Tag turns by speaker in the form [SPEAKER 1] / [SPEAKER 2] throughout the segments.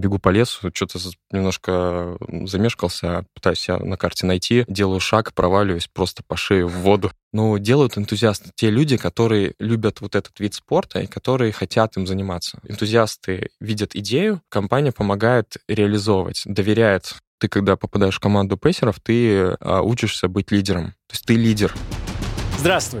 [SPEAKER 1] бегу по лесу, что-то немножко замешкался, пытаюсь себя на карте найти, делаю шаг, проваливаюсь просто по шее в воду. Ну, делают энтузиасты те люди, которые любят вот этот вид спорта и которые хотят им заниматься. Энтузиасты видят идею, компания помогает реализовывать, доверяет ты, когда попадаешь в команду пейсеров, ты а, учишься быть лидером. То есть ты лидер.
[SPEAKER 2] Здравствуй.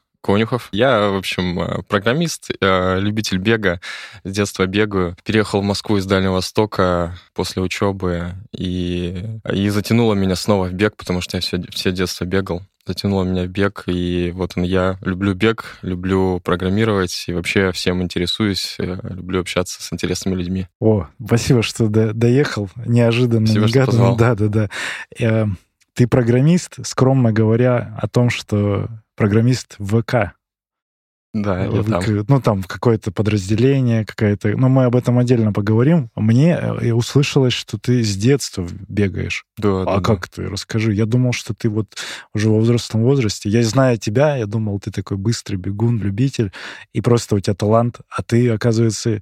[SPEAKER 1] Конюхов. Я, в общем, э, программист, э, любитель бега. С детства бегаю. Переехал в Москву из Дальнего Востока после учебы и, и затянуло меня снова в бег, потому что я все, все детство бегал. Затянуло меня в бег, и вот он я. Люблю бег, люблю программировать, и вообще всем интересуюсь, э, люблю общаться с интересными людьми.
[SPEAKER 2] О, спасибо, что до, доехал. Неожиданно,
[SPEAKER 1] спасибо,
[SPEAKER 2] негаданно. Да, да, да. Ты программист, скромно говоря о том, что программист ВК.
[SPEAKER 1] Да, я там.
[SPEAKER 2] Ну, там какое-то подразделение, какая-то... Но мы об этом отдельно поговорим. Мне э, услышалось, что ты с детства бегаешь.
[SPEAKER 1] Да,
[SPEAKER 2] А
[SPEAKER 1] да,
[SPEAKER 2] как
[SPEAKER 1] да.
[SPEAKER 2] ты? Расскажи. Я думал, что ты вот уже во взрослом возрасте. Я знаю тебя, я думал, ты такой быстрый бегун, любитель, и просто у тебя талант, а ты, оказывается,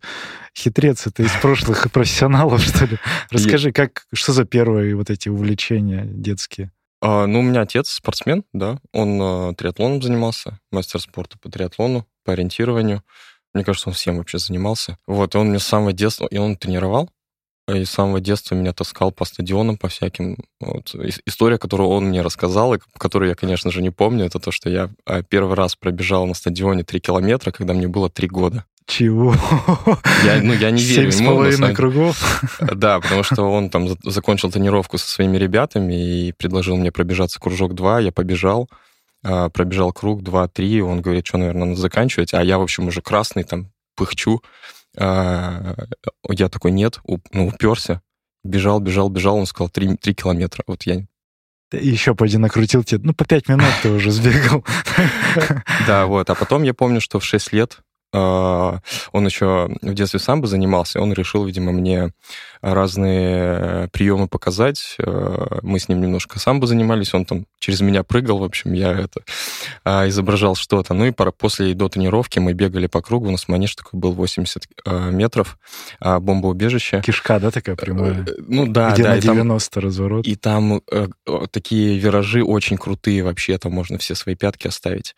[SPEAKER 2] хитрец. Это из прошлых профессионалов, что ли? Расскажи, как, что за первые вот эти увлечения детские?
[SPEAKER 1] А, ну, у меня отец спортсмен, да. Он а, триатлоном занимался, мастер спорта по триатлону, по ориентированию. Мне кажется, он всем вообще занимался. Вот, и он мне с самого детства, и он тренировал, и с самого детства меня таскал по стадионам, по всяким. Вот. История, которую он мне рассказал, и которую я, конечно же, не помню, это то, что я а, первый раз пробежал на стадионе 3 километра, когда мне было 3 года.
[SPEAKER 2] Чего?
[SPEAKER 1] Я, ну, я не верю
[SPEAKER 2] Семь с половиной кругов?
[SPEAKER 1] Да, потому что он там за- закончил тренировку со своими ребятами и предложил мне пробежаться кружок 2, я побежал, а, пробежал круг 2-3, он говорит, что, наверное, надо заканчивать, а я, в общем, уже красный, там, пыхчу. А, Я такой, нет, ну, уперся, бежал, бежал, бежал, он сказал 3, километра. Вот я...
[SPEAKER 2] Еще пойди накрутил тебе. Ну, по пять минут ты уже сбегал.
[SPEAKER 1] Да, вот. А потом я помню, что в 6 лет он еще в детстве самбо занимался, он решил, видимо, мне разные приемы показать. А, Мы с ним немножко самбо занимались, он там через меня прыгал, в общем, я это а, изображал что-то. Ну и после до тренировки мы бегали по кругу, у нас манеж такой был 80 а, метров, а, бомбоубежище.
[SPEAKER 2] Кишка, да, такая прямая?
[SPEAKER 1] Э, Ну да,
[SPEAKER 2] Где
[SPEAKER 1] да,
[SPEAKER 2] на
[SPEAKER 1] и там-
[SPEAKER 2] 90 разворот.
[SPEAKER 1] и там э, э, такие виражи очень крутые вообще, там можно все свои пятки оставить.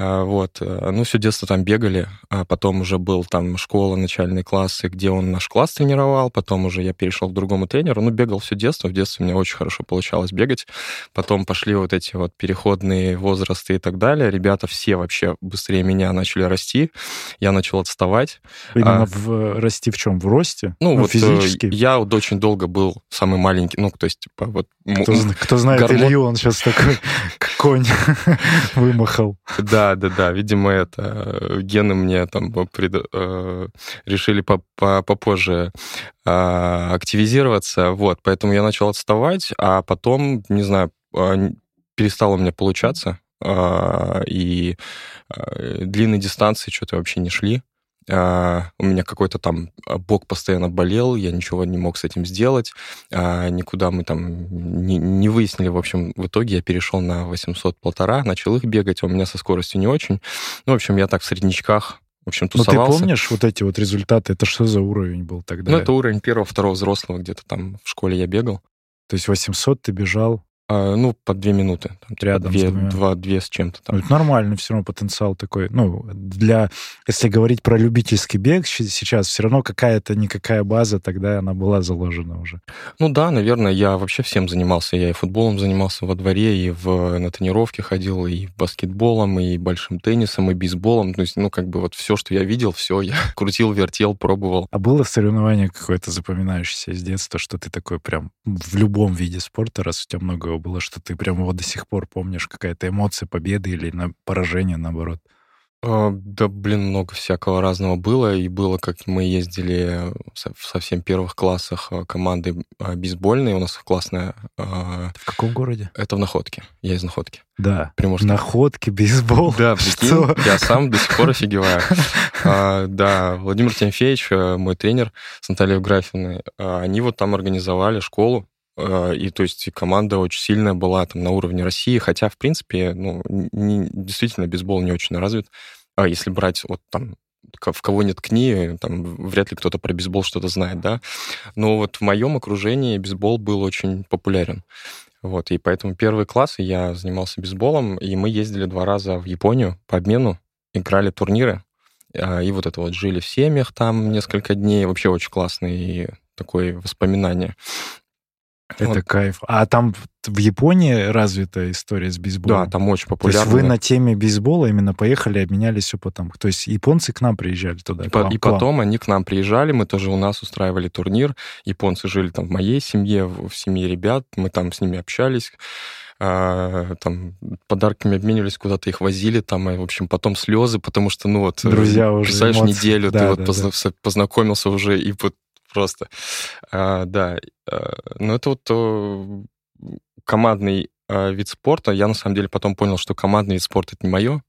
[SPEAKER 1] А, Вот, э, ну, все детство там бегали, а потом уже был там школа, начальные классы, где он наш класс тренировал, потом уже я перешел к другому тренеру, ну, бегал все детство, в детстве мне очень хорошо получалось бегать, потом пошли вот эти вот переходные возрасты и так далее, ребята все вообще быстрее меня начали расти, я начал отставать.
[SPEAKER 2] Именно
[SPEAKER 1] а-
[SPEAKER 2] в расти в чем? В росте?
[SPEAKER 1] Ну, вот э,
[SPEAKER 2] физически?
[SPEAKER 1] я вот очень долго был самый маленький, ну, то есть, типа, вот...
[SPEAKER 2] Кто, кто знает
[SPEAKER 1] гормон-
[SPEAKER 2] Илью, он сейчас такой конь вымахал.
[SPEAKER 1] Да, да, да. Видимо, это э, гены мне там пред- э, решили по- по- попозже а, активизироваться. Вот, поэтому я начал отставать, а потом, не знаю, а, перестало у меня получаться. а, И длинные дистанции что-то вообще не шли. А, У меня какой-то там а, бок постоянно болел, я ничего не мог с этим сделать. А, Никуда мы там не, не выяснили. В общем, в итоге я перешел на 800 полтора, начал их бегать, у меня со скоростью не очень. Ну, в общем, я так в среднячках, в общем,
[SPEAKER 2] Ну, ты
[SPEAKER 1] тусовался.
[SPEAKER 2] помнишь вот эти вот результаты? Это что за уровень был тогда?
[SPEAKER 1] Ну, это уровень первого, второго взрослого, где-то там в школе я бегал.
[SPEAKER 2] То есть 800 ты бежал,
[SPEAKER 1] А, ну, по две минуты. Там,
[SPEAKER 2] Рядом с
[SPEAKER 1] две, два, две с чем-то
[SPEAKER 2] Ну,
[SPEAKER 1] там.
[SPEAKER 2] это нормально, все равно потенциал такой. Ну, для, если говорить про любительский бег сейчас, все равно какая-то никакая база тогда она была заложена уже.
[SPEAKER 1] Ну да, наверное, я вообще всем занимался. Я и футболом занимался во дворе, и в, на тренировке ходил, и баскетболом, и большим теннисом, и бейсболом. То есть, ну, как бы вот все, что я видел, все я крутил, вертел, пробовал.
[SPEAKER 2] А было соревнование какое-то запоминающееся из детства, что ты такой прям в любом виде спорта, раз у тебя много его было, что ты прям его до сих пор помнишь, какая-то эмоция победы или на поражение, наоборот?
[SPEAKER 1] А, да, блин, много всякого разного было. И было, как мы ездили в совсем первых классах а, команды а, бейсбольной. У нас классная...
[SPEAKER 2] В каком городе?
[SPEAKER 1] Это в Находке. Я из Находки.
[SPEAKER 2] Да. Приморский. Находки, бейсбол.
[SPEAKER 1] Да, прикинь, Что? я сам до сих пор офигеваю. Да, Владимир Тимофеевич, э, мой тренер с Натальей Евграфиной, они вот там организовали школу и то есть команда очень сильная была там на уровне России, хотя, в принципе, ну, не, действительно, бейсбол не очень развит. А если брать вот там в кого нет книги, там вряд ли кто-то про бейсбол что-то знает, да. Но вот в моем окружении бейсбол был очень популярен. Вот, и поэтому первые классы я занимался бейсболом, и мы ездили два раза в Японию по обмену, играли турниры, а, и вот это вот жили в семьях там несколько дней, вообще очень классные такое воспоминание.
[SPEAKER 2] Это вот. кайф. А там в Японии развита история с бейсболом?
[SPEAKER 1] Да, там очень популярно.
[SPEAKER 2] То есть вы на теме бейсбола именно поехали, обменялись опытом. То есть японцы к нам приезжали туда?
[SPEAKER 1] И, по, и потом они к нам приезжали, мы тоже у нас устраивали турнир. Японцы жили там в моей семье, в семье ребят, мы там с ними общались а, там подарками обменивались, куда-то их возили, там, и, в общем, потом слезы, потому что, ну вот,
[SPEAKER 2] Друзья уже
[SPEAKER 1] представляешь, эмоции. неделю да, ты да, вот да. Позна- познакомился уже, и вот просто. А, да, а, ну это вот то, командный а, вид спорта. Я на самом деле потом понял, что командный вид спорта это не мое.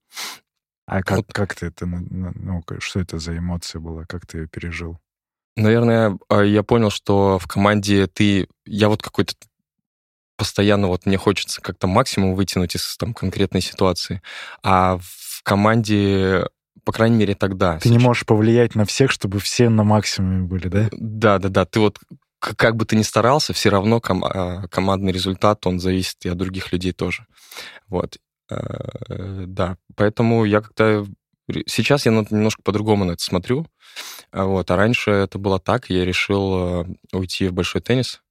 [SPEAKER 2] А как, вот. как ты это, ну, что это за эмоция была, как ты ее пережил?
[SPEAKER 1] Наверное, а, я понял, что в команде ты, я вот какой-то постоянно вот мне хочется как-то максимум вытянуть из там конкретной ситуации, а в команде по крайней мере, тогда.
[SPEAKER 2] Ты не можешь повлиять на всех, чтобы все на максимуме были, да?
[SPEAKER 1] Да, да, да. Ты вот как бы ты ни старался, все равно ком- а, командный результат, он зависит и от других людей тоже. Вот. Э, да, поэтому я как-то... Сейчас я немножко по-другому на это смотрю. Вот. А раньше это было так, я решил э, уйти в большой теннис.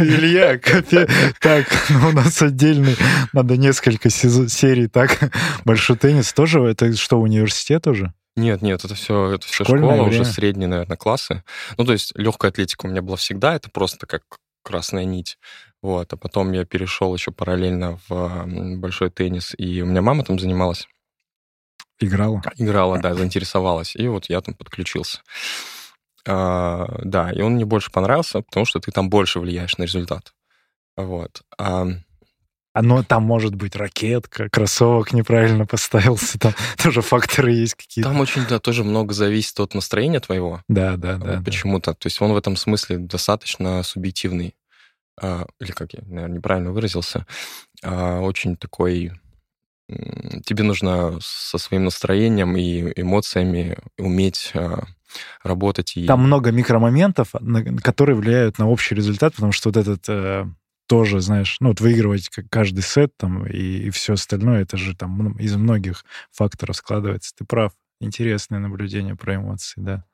[SPEAKER 2] Илья, так, ну, у нас отдельный, надо несколько серий, так, большой теннис тоже, это что, университет уже?
[SPEAKER 1] Нет, нет, это все, это все школа, уже средние, наверное, классы. Ну, то есть легкая атлетика у меня была всегда, это просто как красная нить. Вот, а потом я перешел еще параллельно в большой теннис, и у меня мама там занималась.
[SPEAKER 2] Играла?
[SPEAKER 1] Играла, да, заинтересовалась. И вот я там подключился. А, да, и он мне больше понравился, потому что ты там больше влияешь на результат. Вот. А,
[SPEAKER 2] оно там может быть ракетка, кроссовок неправильно поставился, там тоже факторы есть какие-то.
[SPEAKER 1] Там очень, да, тоже много зависит от настроения твоего.
[SPEAKER 2] Да, да, да.
[SPEAKER 1] Почему-то. То есть он в этом смысле достаточно субъективный. А, или как я, наверное, неправильно выразился. А, очень такой... Тебе нужно со своим настроением и эмоциями уметь а, работать. И...
[SPEAKER 2] Там много микромоментов, которые влияют на общий результат, потому что вот этот э, тоже, знаешь, ну вот выигрывать каждый сет там и, и все остальное, это же там из многих факторов складывается. Ты прав. Интересное наблюдение про эмоции, да.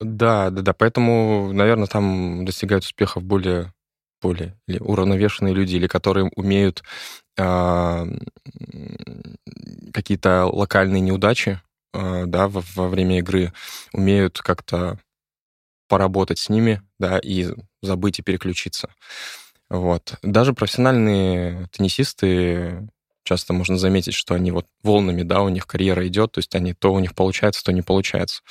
[SPEAKER 1] Да, да, да. Поэтому, наверное, там достигают успехов более более или уравновешенные люди, или которые умеют э, какие-то локальные неудачи да, во, во время игры, умеют как-то поработать с ними, да, и забыть и переключиться. Вот. Даже профессиональные теннисисты часто можно заметить, что они вот волнами, да, у них карьера идет, то есть они то у них получается, то не получается.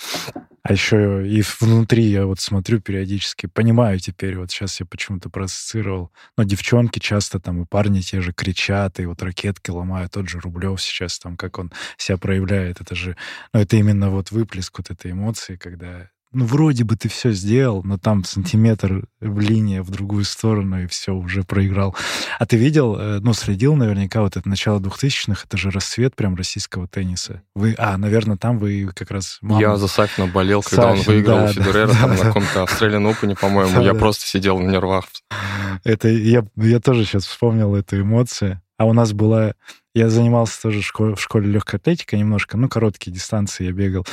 [SPEAKER 2] А еще и внутри я вот смотрю периодически, понимаю теперь, вот сейчас я почему-то проассоциировал, но девчонки часто там и парни те же кричат, и вот ракетки ломают, тот же Рублев сейчас там, как он себя проявляет, это же, ну это именно вот выплеск вот этой эмоции, когда ну, вроде бы ты все сделал, но там сантиметр в линии в другую сторону, и все, уже проиграл. А ты видел, э, ну, следил наверняка вот это начало 2000-х, это же рассвет прям российского тенниса. Вы, а, наверное, там вы как раз...
[SPEAKER 1] Мама... Я за Сафина болел, когда Сафин, он выиграл да, Федерера да, там, да, на каком-то Australian Open, по-моему. Да, я да. просто сидел на нервах.
[SPEAKER 2] Это я, я тоже сейчас вспомнил эту эмоцию. А у нас была я занимался тоже в школе, в школе легкой атлетики немножко, ну, короткие дистанции я бегал.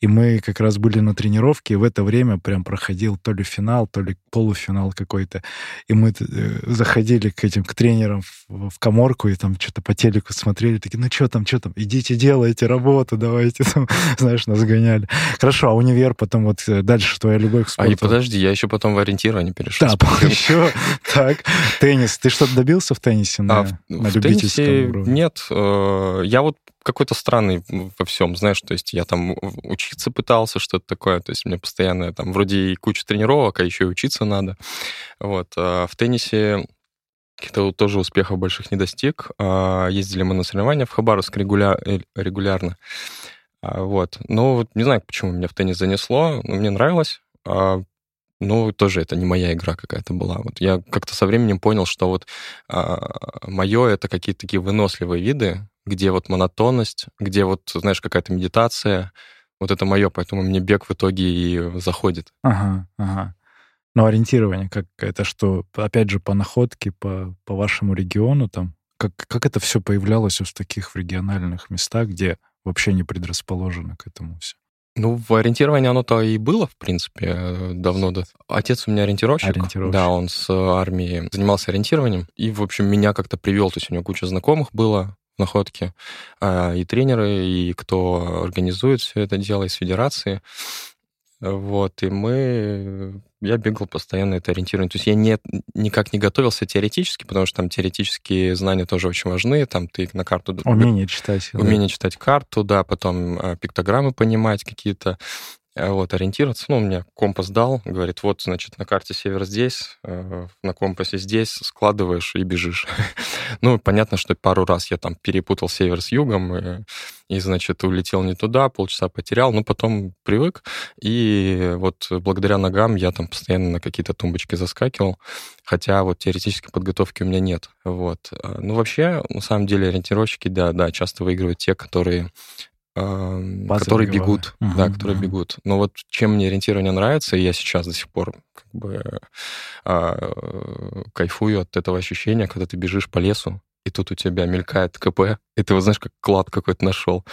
[SPEAKER 2] И мы как раз были на тренировке, и в это время прям проходил то ли финал, то ли полуфинал какой-то. И мы э, заходили к этим, к тренерам в, в коморку, и там что-то по телеку смотрели, такие, ну, что там, что там, идите делайте работу, давайте, там, знаешь, нас гоняли. Хорошо, а универ потом вот э, дальше твоя любовь к спорту.
[SPEAKER 1] А и подожди, я еще потом в ориентирование перешел. Да,
[SPEAKER 2] еще, так, теннис. Ты что-то добился в теннисе на, а, на
[SPEAKER 1] в любительском теннисе уровне? Нет, нет. Э, я вот какой-то странный во всем, знаешь, то есть я там учиться пытался, что-то такое, то есть мне постоянно там вроде и куча тренировок, а еще и учиться надо. Вот. А в теннисе каких-то тоже успехов больших не достиг. А, ездили мы на соревнования в Хабаровск регуля... Э, регулярно. Вот. Но вот не знаю, почему меня в теннис занесло, но мне нравилось. Ну, тоже это не моя игра какая-то была. Вот я как-то со временем понял, что вот мое это какие-то такие выносливые виды, где вот монотонность, где вот, знаешь, какая-то медитация. Вот это мое, поэтому мне бег в итоге и заходит.
[SPEAKER 2] Ага, ага. Но ориентирование, как это что, опять же, по находке, по, по вашему региону там, как, как это все появлялось в таких региональных местах, где вообще не предрасположено к этому все?
[SPEAKER 1] Ну, в ориентировании оно-то и было, в принципе, давно. Да. Отец у меня ориентировщик. ориентировщик. Да, он с армии занимался ориентированием. И, в общем, меня как-то привел. То есть у него куча знакомых было в находке. А, и тренеры, и кто организует все это дело из федерации. Вот, и мы... Я бегал постоянно это ориентирование. То есть я не, никак не готовился теоретически, потому что там теоретические знания тоже очень важны. Там ты на карту...
[SPEAKER 2] Умение читать.
[SPEAKER 1] Умение да. читать карту, да, потом э, пиктограммы понимать какие-то. Э, вот, ориентироваться. Ну, мне компас дал, говорит, вот, значит, на карте север здесь, э, на компасе здесь, складываешь и бежишь. ну, понятно, что пару раз я там перепутал север с югом, и, и, значит, улетел не туда, полчаса потерял, но потом привык, и вот благодаря ногам я там постоянно на какие-то тумбочки заскакивал, хотя вот теоретической подготовки у меня нет. Вот. Э, ну, вообще, на самом деле, ориентировщики, да, да, часто выигрывают те, которые которые бегут, uh-huh, да, которые uh-huh. бегут. Но вот чем мне ориентирование нравится, и я сейчас до сих пор как бы а, кайфую от этого ощущения, когда ты бежишь по лесу, и тут у тебя мелькает КП, и ты вот знаешь, как клад какой-то нашел.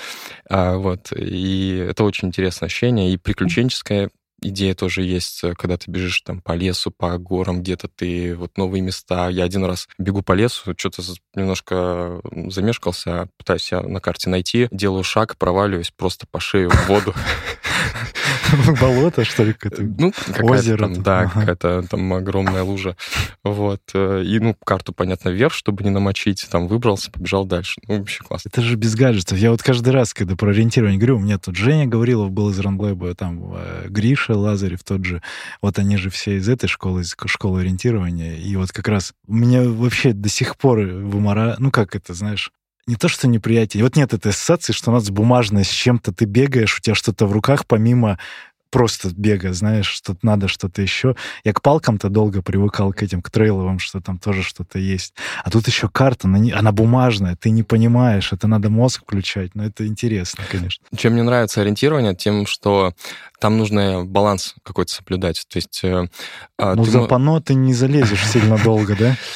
[SPEAKER 1] А, вот, и это очень интересное ощущение, и приключенческое идея тоже есть, э, когда ты бежишь там по лесу, по горам, где-то ты, вот новые места. Я один раз бегу по лесу, что-то немножко замешкался, пытаюсь себя на карте найти, делаю шаг, проваливаюсь просто по шею в воду.
[SPEAKER 2] Болото, что ли, какое-то?
[SPEAKER 1] Ну, какая-то там, да, ага. какая-то там огромная лужа. Вот. Э, и, ну, карту, понятно, вверх, чтобы не намочить. Там выбрался, побежал дальше. Ну, вообще классно.
[SPEAKER 2] Это же без гаджетов. Я вот каждый раз, когда про ориентирование говорю, у меня тут Женя Гаврилов был из Ранлэба, там э, Гриша Лазарев тот же. Вот они же все из этой школы, из школы ориентирования. И вот как раз меня вообще до сих пор вымора... Ну, как это, знаешь, не то, что неприятие. Вот нет этой ассоциации, что у нас бумажное, с чем-то ты бегаешь, у тебя что-то в руках, помимо просто бега, знаешь, что надо что-то еще. Я к палкам-то долго привыкал к этим, к трейловым, что там тоже что-то есть. А тут еще карта, она, не, она бумажная, ты не понимаешь, это надо мозг включать, но это интересно, конечно.
[SPEAKER 1] Чем мне нравится ориентирование, тем, что там нужно баланс какой-то соблюдать. То есть... Э,
[SPEAKER 2] а, ну, ты... за пано ты не залезешь сильно долго, да?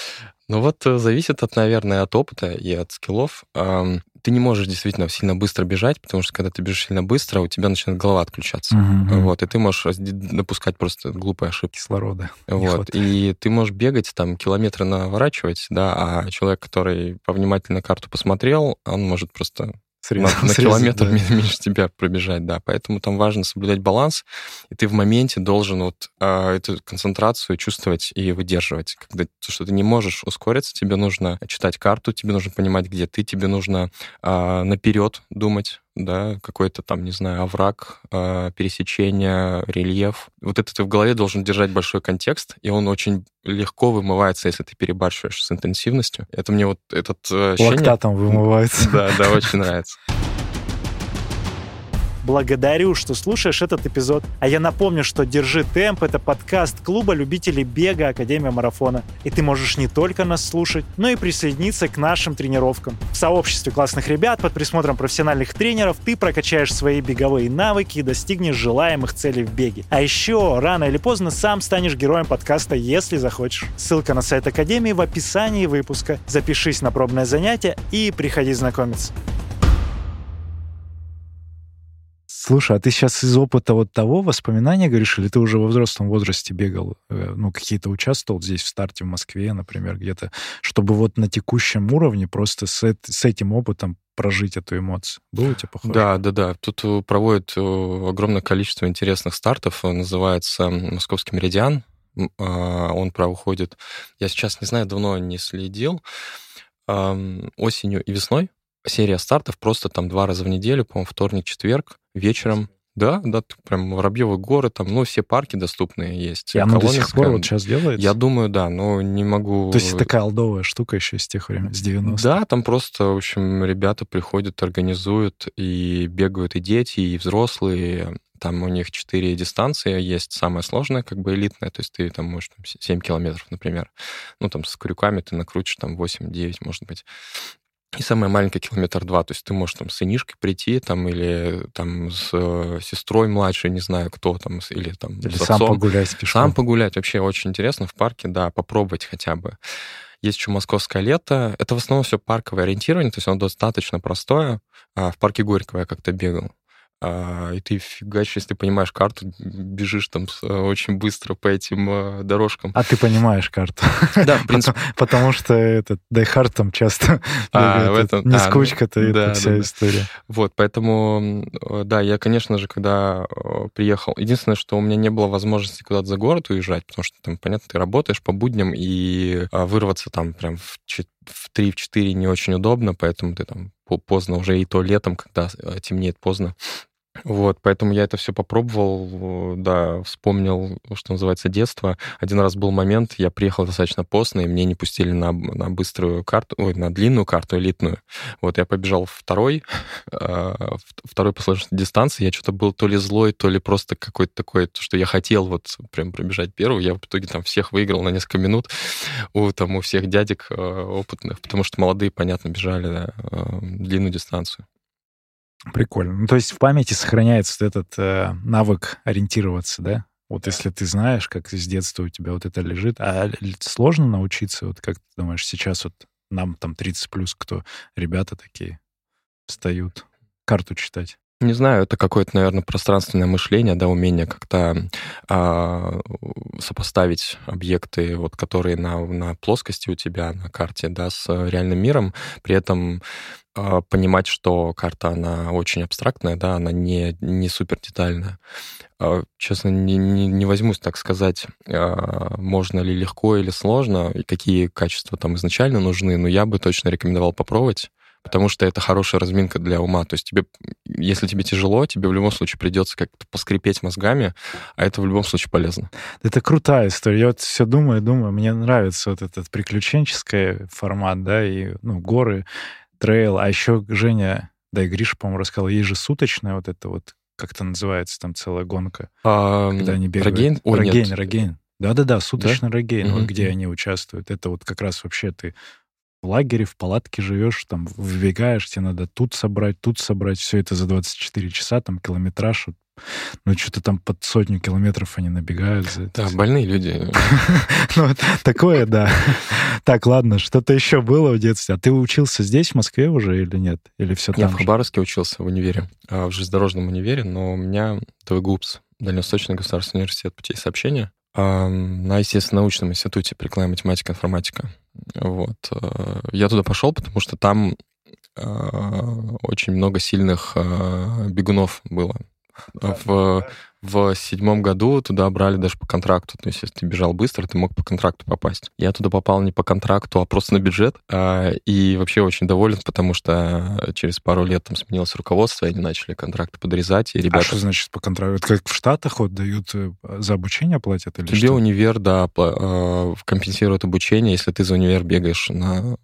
[SPEAKER 1] Ну вот э, зависит от, наверное, от опыта и от скиллов. Ты не можешь действительно сильно быстро бежать, потому что когда ты бежишь сильно быстро, у тебя начинает голова отключаться. Uh-huh. Вот, и ты можешь допускать просто глупые ошибки.
[SPEAKER 2] Кислорода.
[SPEAKER 1] Вот, и ты можешь бегать, там, километры наворачивать, да, а человек, который повнимательно карту посмотрел, он может просто На, на километр да. меньше тебя пробежать, да. Поэтому там важно соблюдать баланс, и ты в моменте должен вот э, эту концентрацию чувствовать и выдерживать. Когда то, что ты не можешь ускориться, тебе нужно читать карту, тебе нужно понимать, где ты, тебе нужно э, наперед думать, да, какой-то там, не знаю, овраг, э, пересечение, рельеф. Вот это ты в голове должен держать большой контекст, и он очень легко вымывается, если ты перебарщиваешь с интенсивностью. Это мне вот этот э, ощущение...
[SPEAKER 2] Лактатом вымывается.
[SPEAKER 1] Да, да, очень нравится.
[SPEAKER 2] Благодарю, что слушаешь этот эпизод. А я напомню, что «Держи темп» — это подкаст клуба любителей бега Академия Марафона. И ты можешь не только нас слушать, но и присоединиться к нашим тренировкам. В сообществе классных ребят под присмотром профессиональных тренеров ты прокачаешь свои беговые навыки и достигнешь желаемых целей в беге. А еще рано или поздно сам станешь героем подкаста, если захочешь. Ссылка на сайт Академии в описании выпуска. Запишись на пробное занятие и приходи знакомиться. Слушай, а ты сейчас из опыта вот того воспоминания говоришь, или ты уже во взрослом возрасте бегал, э, ну, какие-то участвовал здесь в старте в Москве, например, где-то, чтобы вот на текущем уровне просто с, с этим опытом прожить эту эмоцию? Было у тебя похоже?
[SPEAKER 1] Да, да, да. Тут э, проводят э, огромное количество интересных стартов. Называется «Московский меридиан». А, он проходит... Я сейчас не знаю, давно не следил. осенью и весной серия стартов просто там два раза в неделю, по-моему, вторник, четверг, вечером. Да, да, прям Воробьевы горы, там, ну, все парки доступные есть.
[SPEAKER 2] И оно до сих пор вот сейчас делается?
[SPEAKER 1] Я думаю, да, но не могу...
[SPEAKER 2] То есть такая алдовая штука еще с тех времен, с 90-х?
[SPEAKER 1] Да, там просто, в общем, ребята приходят, организуют, и бегают и дети, и взрослые. Там у них четыре дистанции есть. Самая сложная, как бы элитная, то есть ты там можешь там, 7 километров, например. Ну, там с крюками ты накрутишь там 8-9, может быть. И самая маленькая километр два, то есть ты можешь там с сынишкой прийти, там, или там с э, сестрой младшей, не знаю кто там, или там
[SPEAKER 2] или с сам отцом. погулять
[SPEAKER 1] пешком. Сам погулять, вообще очень интересно в парке, да, попробовать хотя бы. Есть еще московское лето. Это в основном все парковое ориентирование, то есть оно достаточно простое. А в парке Горького я как-то бегал. А, и ты фигачишь, если ты понимаешь карту, бежишь там э, очень быстро по этим э, дорожкам.
[SPEAKER 2] А ты понимаешь карту?
[SPEAKER 1] Да, в принципе.
[SPEAKER 2] Потому, что этот Die там часто а, не а, скучка-то, это вся история.
[SPEAKER 1] Вот, поэтому, э, да, я, конечно же, когда приехал, единственное, что у меня не было возможности куда-то за город уезжать, потому что там, понятно, ты работаешь по будням, и вырваться там прям в в 3-4 не очень удобно, поэтому ты там поздно уже и то летом, когда темнеет поздно, вот, поэтому я это все попробовал, да, вспомнил, что называется, детство. Один раз был момент, я приехал достаточно поздно, и мне не пустили на, на быструю карту, ой, на длинную карту, элитную. Вот, я побежал второй, э, второй по сложности дистанции, я что-то был то ли злой, то ли просто какой-то такой, что я хотел вот прям пробежать первый, я в итоге там всех выиграл на несколько минут у, там, у всех дядек э, опытных, потому что молодые, понятно, бежали да, э, длинную дистанцию.
[SPEAKER 2] Прикольно. Ну, то есть в памяти сохраняется этот э, навык ориентироваться, да? Вот если ты знаешь, как с детства у тебя вот это лежит, а сложно научиться, вот как ты думаешь, сейчас вот нам там 30 плюс, кто ребята такие встают, карту читать?
[SPEAKER 1] Не знаю, это какое-то, наверное, пространственное мышление, да, умение как-то а, сопоставить объекты, вот, которые на, на плоскости у тебя на карте, да, с реальным миром, при этом а, понимать, что карта, она очень абстрактная, да, она не, не супер детальная. А, честно, не, не, не возьмусь так сказать, а, можно ли легко или сложно, и какие качества там изначально нужны, но я бы точно рекомендовал попробовать, потому что это хорошая разминка для ума. То есть тебе, если тебе тяжело, тебе в любом случае придется как-то поскрипеть мозгами, а это в любом случае полезно.
[SPEAKER 2] Это крутая история. Я вот все думаю, думаю, мне нравится вот этот приключенческий формат, да, и, ну, горы, трейл. А еще Женя, да и Гриша, по-моему, рассказал, есть же суточная вот это вот, как это называется, там целая гонка.
[SPEAKER 1] А, когда они бегают. Рогейн?
[SPEAKER 2] Рогейн, нет. Рогейн. Да-да-да, суточный да? Рогейн, mm-hmm. вот где они участвуют. Это вот как раз вообще ты в лагере, в палатке живешь, там выбегаешь, тебе надо тут собрать, тут собрать, все это за 24 часа, там километраж, ну, что-то там под сотню километров они набегают. За
[SPEAKER 1] да, больные люди.
[SPEAKER 2] Ну, такое, да. Так, ладно, что-то еще было в детстве. А ты учился здесь, в Москве уже или нет? Или все там
[SPEAKER 1] Я в Хабаровске учился в универе, а, в железнодорожном универе, но у меня ТВГУПС, Дальневосточный государственный университет путей сообщения, на, естественно, научном институте прикладная математика, информатика. Вот. Э, я туда пошел, потому что там э, очень много сильных э, бегунов было в, в седьмом году туда брали даже по контракту. То есть, если ты бежал быстро, ты мог по контракту попасть. Я туда попал не по контракту, а просто на бюджет. А, и вообще очень доволен, потому что через пару лет там сменилось руководство, и они начали контракты подрезать. И ребята... А
[SPEAKER 2] что значит по контракту? Это как в Штатах вот дают э, за обучение платят или
[SPEAKER 1] Тебе
[SPEAKER 2] что?
[SPEAKER 1] универ, да, э, компенсирует обучение, если ты за универ бегаешь на,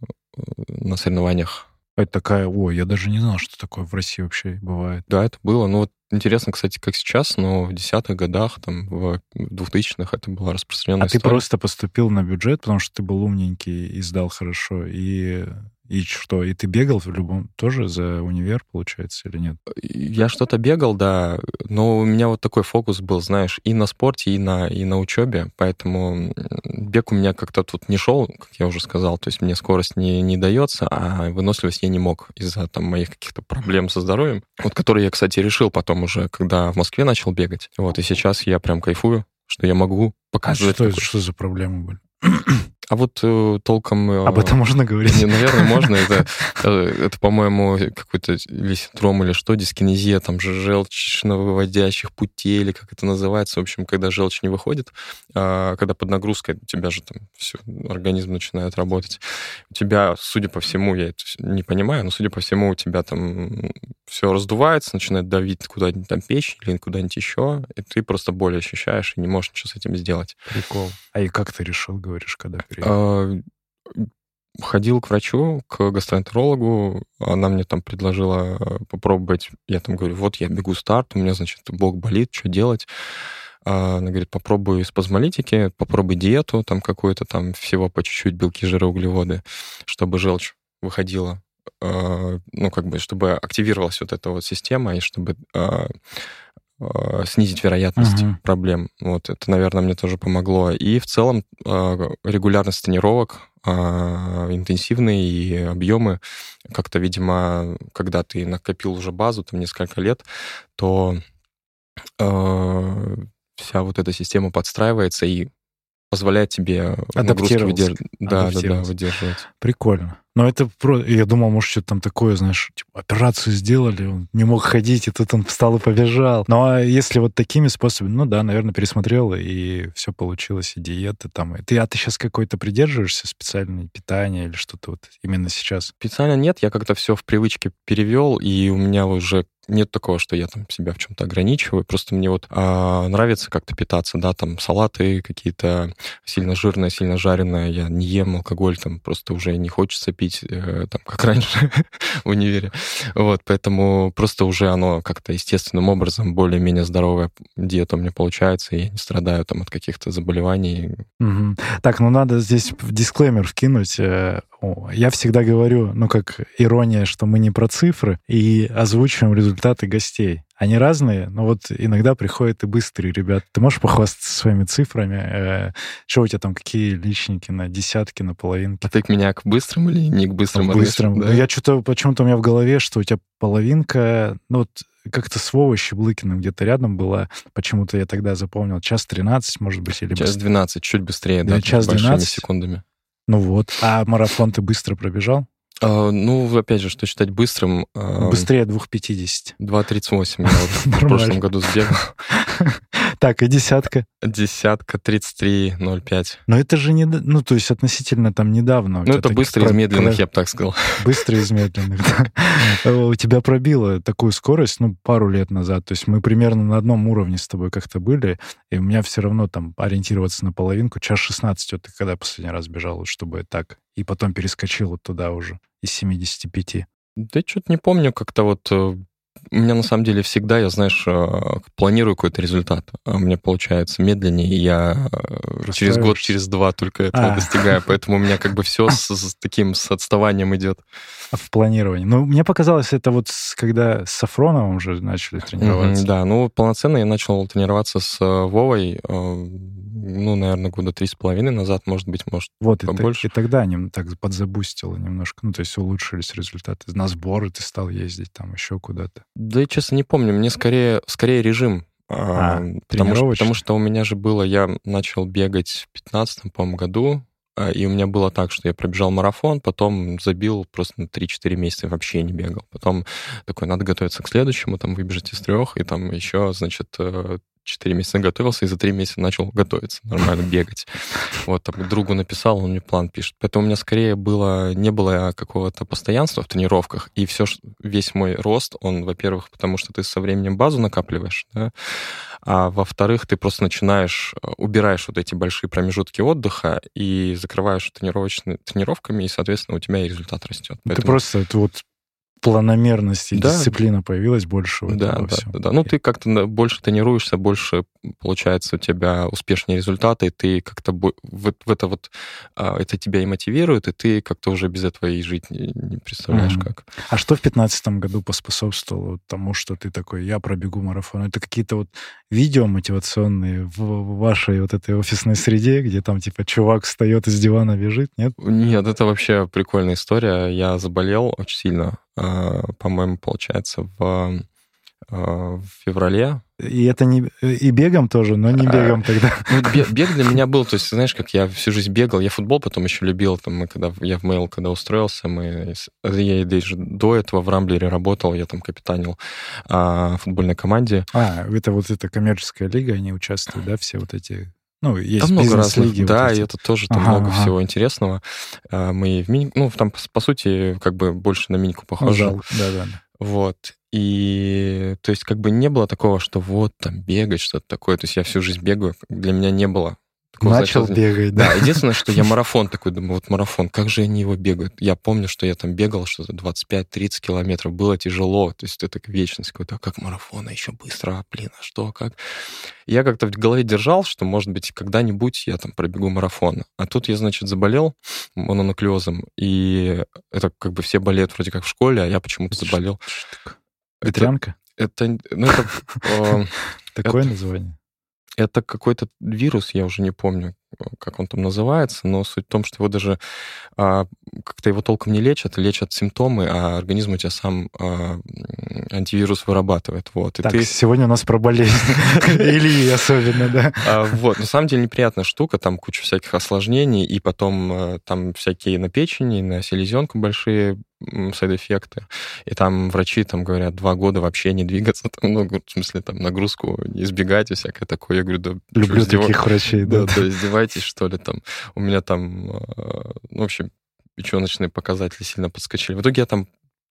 [SPEAKER 1] на соревнованиях
[SPEAKER 2] это такая, ой, я даже не знал, что такое в России вообще бывает.
[SPEAKER 1] Да, это было. Ну вот Интересно, кстати, как сейчас, но в десятых годах, там, в 2000-х это была распространенная
[SPEAKER 2] А история. ты просто поступил на бюджет, потому что ты был умненький и сдал хорошо, и и что? И ты бегал в любом тоже за универ, получается, или нет?
[SPEAKER 1] Я что-то бегал, да, но у меня вот такой фокус был, знаешь, и на спорте, и на, и на учебе, поэтому бег у меня как-то тут не шел, как я уже сказал, то есть мне скорость не, не дается, а выносливость я не мог из-за там моих каких-то проблем со здоровьем, вот которые я, кстати, решил потом уже, когда в Москве начал бегать. Вот, и сейчас я прям кайфую, что я могу показывать.
[SPEAKER 2] А что, это, что за проблемы были?
[SPEAKER 1] А вот э, толком... Э,
[SPEAKER 2] Об этом можно говорить?
[SPEAKER 1] Не, наверное, можно. Это, э, это по-моему, какой-то или синдром, или что, дискинезия, там же желчно-выводящих путей, или как это называется. В общем, когда желчь не выходит, а, когда под нагрузкой у тебя же там все, организм начинает работать. У тебя, судя по всему, я это не понимаю, но, судя по всему, у тебя там все раздувается, начинает давить куда-нибудь там печень или куда-нибудь еще, и ты просто боль ощущаешь и не можешь ничего с этим сделать.
[SPEAKER 2] Прикол. А и как ты решил, говоришь, когда
[SPEAKER 1] переехал? А, ходил к врачу, к гастроэнтерологу, она мне там предложила э, попробовать, я там говорю, вот я бегу старт, у меня, значит, бок болит, что делать? А, она говорит, попробуй спазмолитики, попробуй диету, там какую-то там всего по чуть-чуть белки, жиры, углеводы, чтобы желчь выходила а, ну, как бы, чтобы активировалась вот эта вот система, и чтобы снизить вероятность uh-huh. проблем. Вот это, наверное, мне тоже помогло. И в целом э, регулярность тренировок, э, интенсивные и объемы, как-то, видимо, когда ты накопил уже базу, там несколько лет, то вся вот эта система подстраивается и позволяет тебе нагрузки выдерж... да, да, да, выдерживать.
[SPEAKER 2] Прикольно. Но это про... Я думал, может, что-то там такое, знаешь, типа, операцию сделали, он не мог ходить, и тут он встал и побежал. Ну, а если вот такими способами, ну да, наверное, пересмотрел, и все получилось, и диеты там. И ты, а ты сейчас какой-то придерживаешься специальное питание или что-то вот именно сейчас?
[SPEAKER 1] Специально нет, я как-то все в привычке перевел, и у меня уже нет такого, что я там себя в чем-то ограничиваю. Просто мне вот а, нравится как-то питаться, да, там салаты какие-то сильно жирные, сильно жареные. Я не ем алкоголь, там просто уже не хочется пить, э, там, как раньше в универе. Вот, поэтому просто уже оно как-то естественным образом более-менее здоровая диета у меня получается, и я не страдаю там от каких-то заболеваний.
[SPEAKER 2] Так, ну надо здесь дисклеймер вкинуть. Я всегда говорю, ну, как ирония, что мы не про цифры, и озвучиваем результаты гостей. Они разные, но вот иногда приходят и быстрые ребята. Ты можешь похвастаться своими цифрами? Э, что у тебя там, какие личники на десятки, на половинки?
[SPEAKER 1] А ты к меня к быстрым или не к быстрым?
[SPEAKER 2] К быстрым. Да? Я что-то, почему-то у меня в голове, что у тебя половинка, ну вот как-то с Вовой Щеблыкиным где-то рядом была. Почему-то я тогда запомнил. Час 13, может быть, или...
[SPEAKER 1] Час 12, чуть быстрее, да, да час 12 секундами.
[SPEAKER 2] Ну вот. А марафон ты быстро пробежал?
[SPEAKER 1] А, ну, опять же, что считать быстрым?
[SPEAKER 2] Быстрее 2,50.
[SPEAKER 1] 2,38 я вот в прошлом году сбегал.
[SPEAKER 2] Так, и десятка?
[SPEAKER 1] Десятка 33,05.
[SPEAKER 2] Но это же не... Ну, то есть относительно там недавно.
[SPEAKER 1] Ну, это быстро из медленных, я бы так сказал.
[SPEAKER 2] Быстро из медленных. У тебя пробило такую скорость, ну, пару лет назад. То есть мы примерно на одном уровне с тобой как-то были, и у меня все равно там ориентироваться на половинку. Час 16, вот ты когда последний раз бежал, чтобы так и потом перескочил вот туда уже из 75?
[SPEAKER 1] Да что-то не помню, как-то вот э, у меня на самом деле всегда, я, знаешь, э, планирую какой-то результат, а у меня получается медленнее, и я э, через год, через два только этого а. достигаю, поэтому у меня как бы все с, с таким с отставанием идет.
[SPEAKER 2] В планировании. Ну, мне показалось, это вот когда с Сафроновым уже начали тренироваться.
[SPEAKER 1] Mm-hmm, да, ну, полноценно я начал тренироваться с Вовой ну, наверное, года три с половиной назад, может быть, может,
[SPEAKER 2] вот,
[SPEAKER 1] побольше.
[SPEAKER 2] И, и тогда нем, так подзабустило немножко, ну, то есть улучшились результаты. На сборы ты стал ездить там еще куда-то.
[SPEAKER 1] Да, честно, не помню. Мне скорее, скорее режим а, а потому, что, потому что у меня же было, я начал бегать в 15 по-моему, году, а, и у меня было так, что я пробежал марафон, потом забил просто на 3-4 месяца вообще не бегал. Потом такой, надо готовиться к следующему, там выбежать из трех, и там еще, значит, э, 4 месяца готовился, и за 3 месяца начал готовиться, нормально бегать. Вот, там, другу написал, он мне план пишет. Поэтому у меня скорее было, не было какого-то постоянства в тренировках, и все, весь мой рост, он, во-первых, потому что ты со временем базу накапливаешь, да, а во-вторых, ты просто начинаешь, э, убираешь вот эти большие промежутки отдыха и закрываешь тренировочными тренировками, и, соответственно, у тебя и результат растет.
[SPEAKER 2] Поэтому... Ты просто это вот планомерность и да. дисциплина появилась больше. В
[SPEAKER 1] да, да, да, да. Ну, ты как-то больше тренируешься, больше получается у тебя успешные результаты, и ты как-то в, в это вот, а, это тебя и мотивирует, и ты как-то уже без этого и жить не, представляешь mm-hmm. как.
[SPEAKER 2] А что в 2015 году поспособствовало тому, что ты такой, я пробегу марафон? Это какие-то вот видео мотивационные в вашей вот этой офисной среде, где там типа чувак встает из дивана, бежит, нет?
[SPEAKER 1] Нет, это вообще прикольная история. Я заболел очень сильно, а, по-моему, получается, в в феврале.
[SPEAKER 2] И это не и бегом тоже, но не бегом тогда.
[SPEAKER 1] Ну, бег для меня был, то есть, знаешь, как я всю жизнь бегал, я футбол потом еще любил, там, мы когда, я в Mail, когда устроился, мы, я даже до этого в Рамблере работал, я там капитанил а, футбольной команде.
[SPEAKER 2] А, это вот эта коммерческая лига, они участвуют, да, все вот эти
[SPEAKER 1] ну, есть там много разных, да, вот и это тоже там ага, много ага. всего интересного. А, мы в мини, ну, там, по сути, как бы больше на минику похоже.
[SPEAKER 2] Ну, да, да.
[SPEAKER 1] Вот. И, то есть, как бы не было такого, что вот там бегать, что-то такое. То есть я всю жизнь бегаю. Для меня не было
[SPEAKER 2] Такого, Начал знаешь, бегать, да.
[SPEAKER 1] Да, единственное, что я марафон такой, думаю, вот марафон, как же они его бегают? Я помню, что я там бегал что-то 25-30 километров, было тяжело, то есть это вечность какой-то, а как марафон, а еще быстро, а, блин, а что, как? Я как-то в голове держал, что, может быть, когда-нибудь я там пробегу марафон. А тут я, значит, заболел мононуклеозом, и это как бы все болеют вроде как в школе, а я почему-то заболел.
[SPEAKER 2] Ветрянка?
[SPEAKER 1] Это, ну, это...
[SPEAKER 2] Такое название?
[SPEAKER 1] Это какой-то вирус, я уже не помню, как он там называется, но суть в том, что его даже а, как-то его толком не лечат, лечат симптомы, а организм у тебя сам а, антивирус вырабатывает. Вот.
[SPEAKER 2] И так, ты... сегодня у нас про болезнь. Или особенно, да.
[SPEAKER 1] А, вот, на самом деле неприятная штука, там куча всяких осложнений, и потом а, там всякие на печени, на селезенку большие сайд-эффекты. И там врачи там говорят, два года вообще не двигаться, там, ну, в смысле, там, нагрузку избегать и всякое такое. Я говорю, да...
[SPEAKER 2] Люблю таких издев... врачей,
[SPEAKER 1] да. Да, да, издевайтесь, что ли, там. У меня там, а, ну, в общем, печеночные показатели сильно подскочили. В итоге я там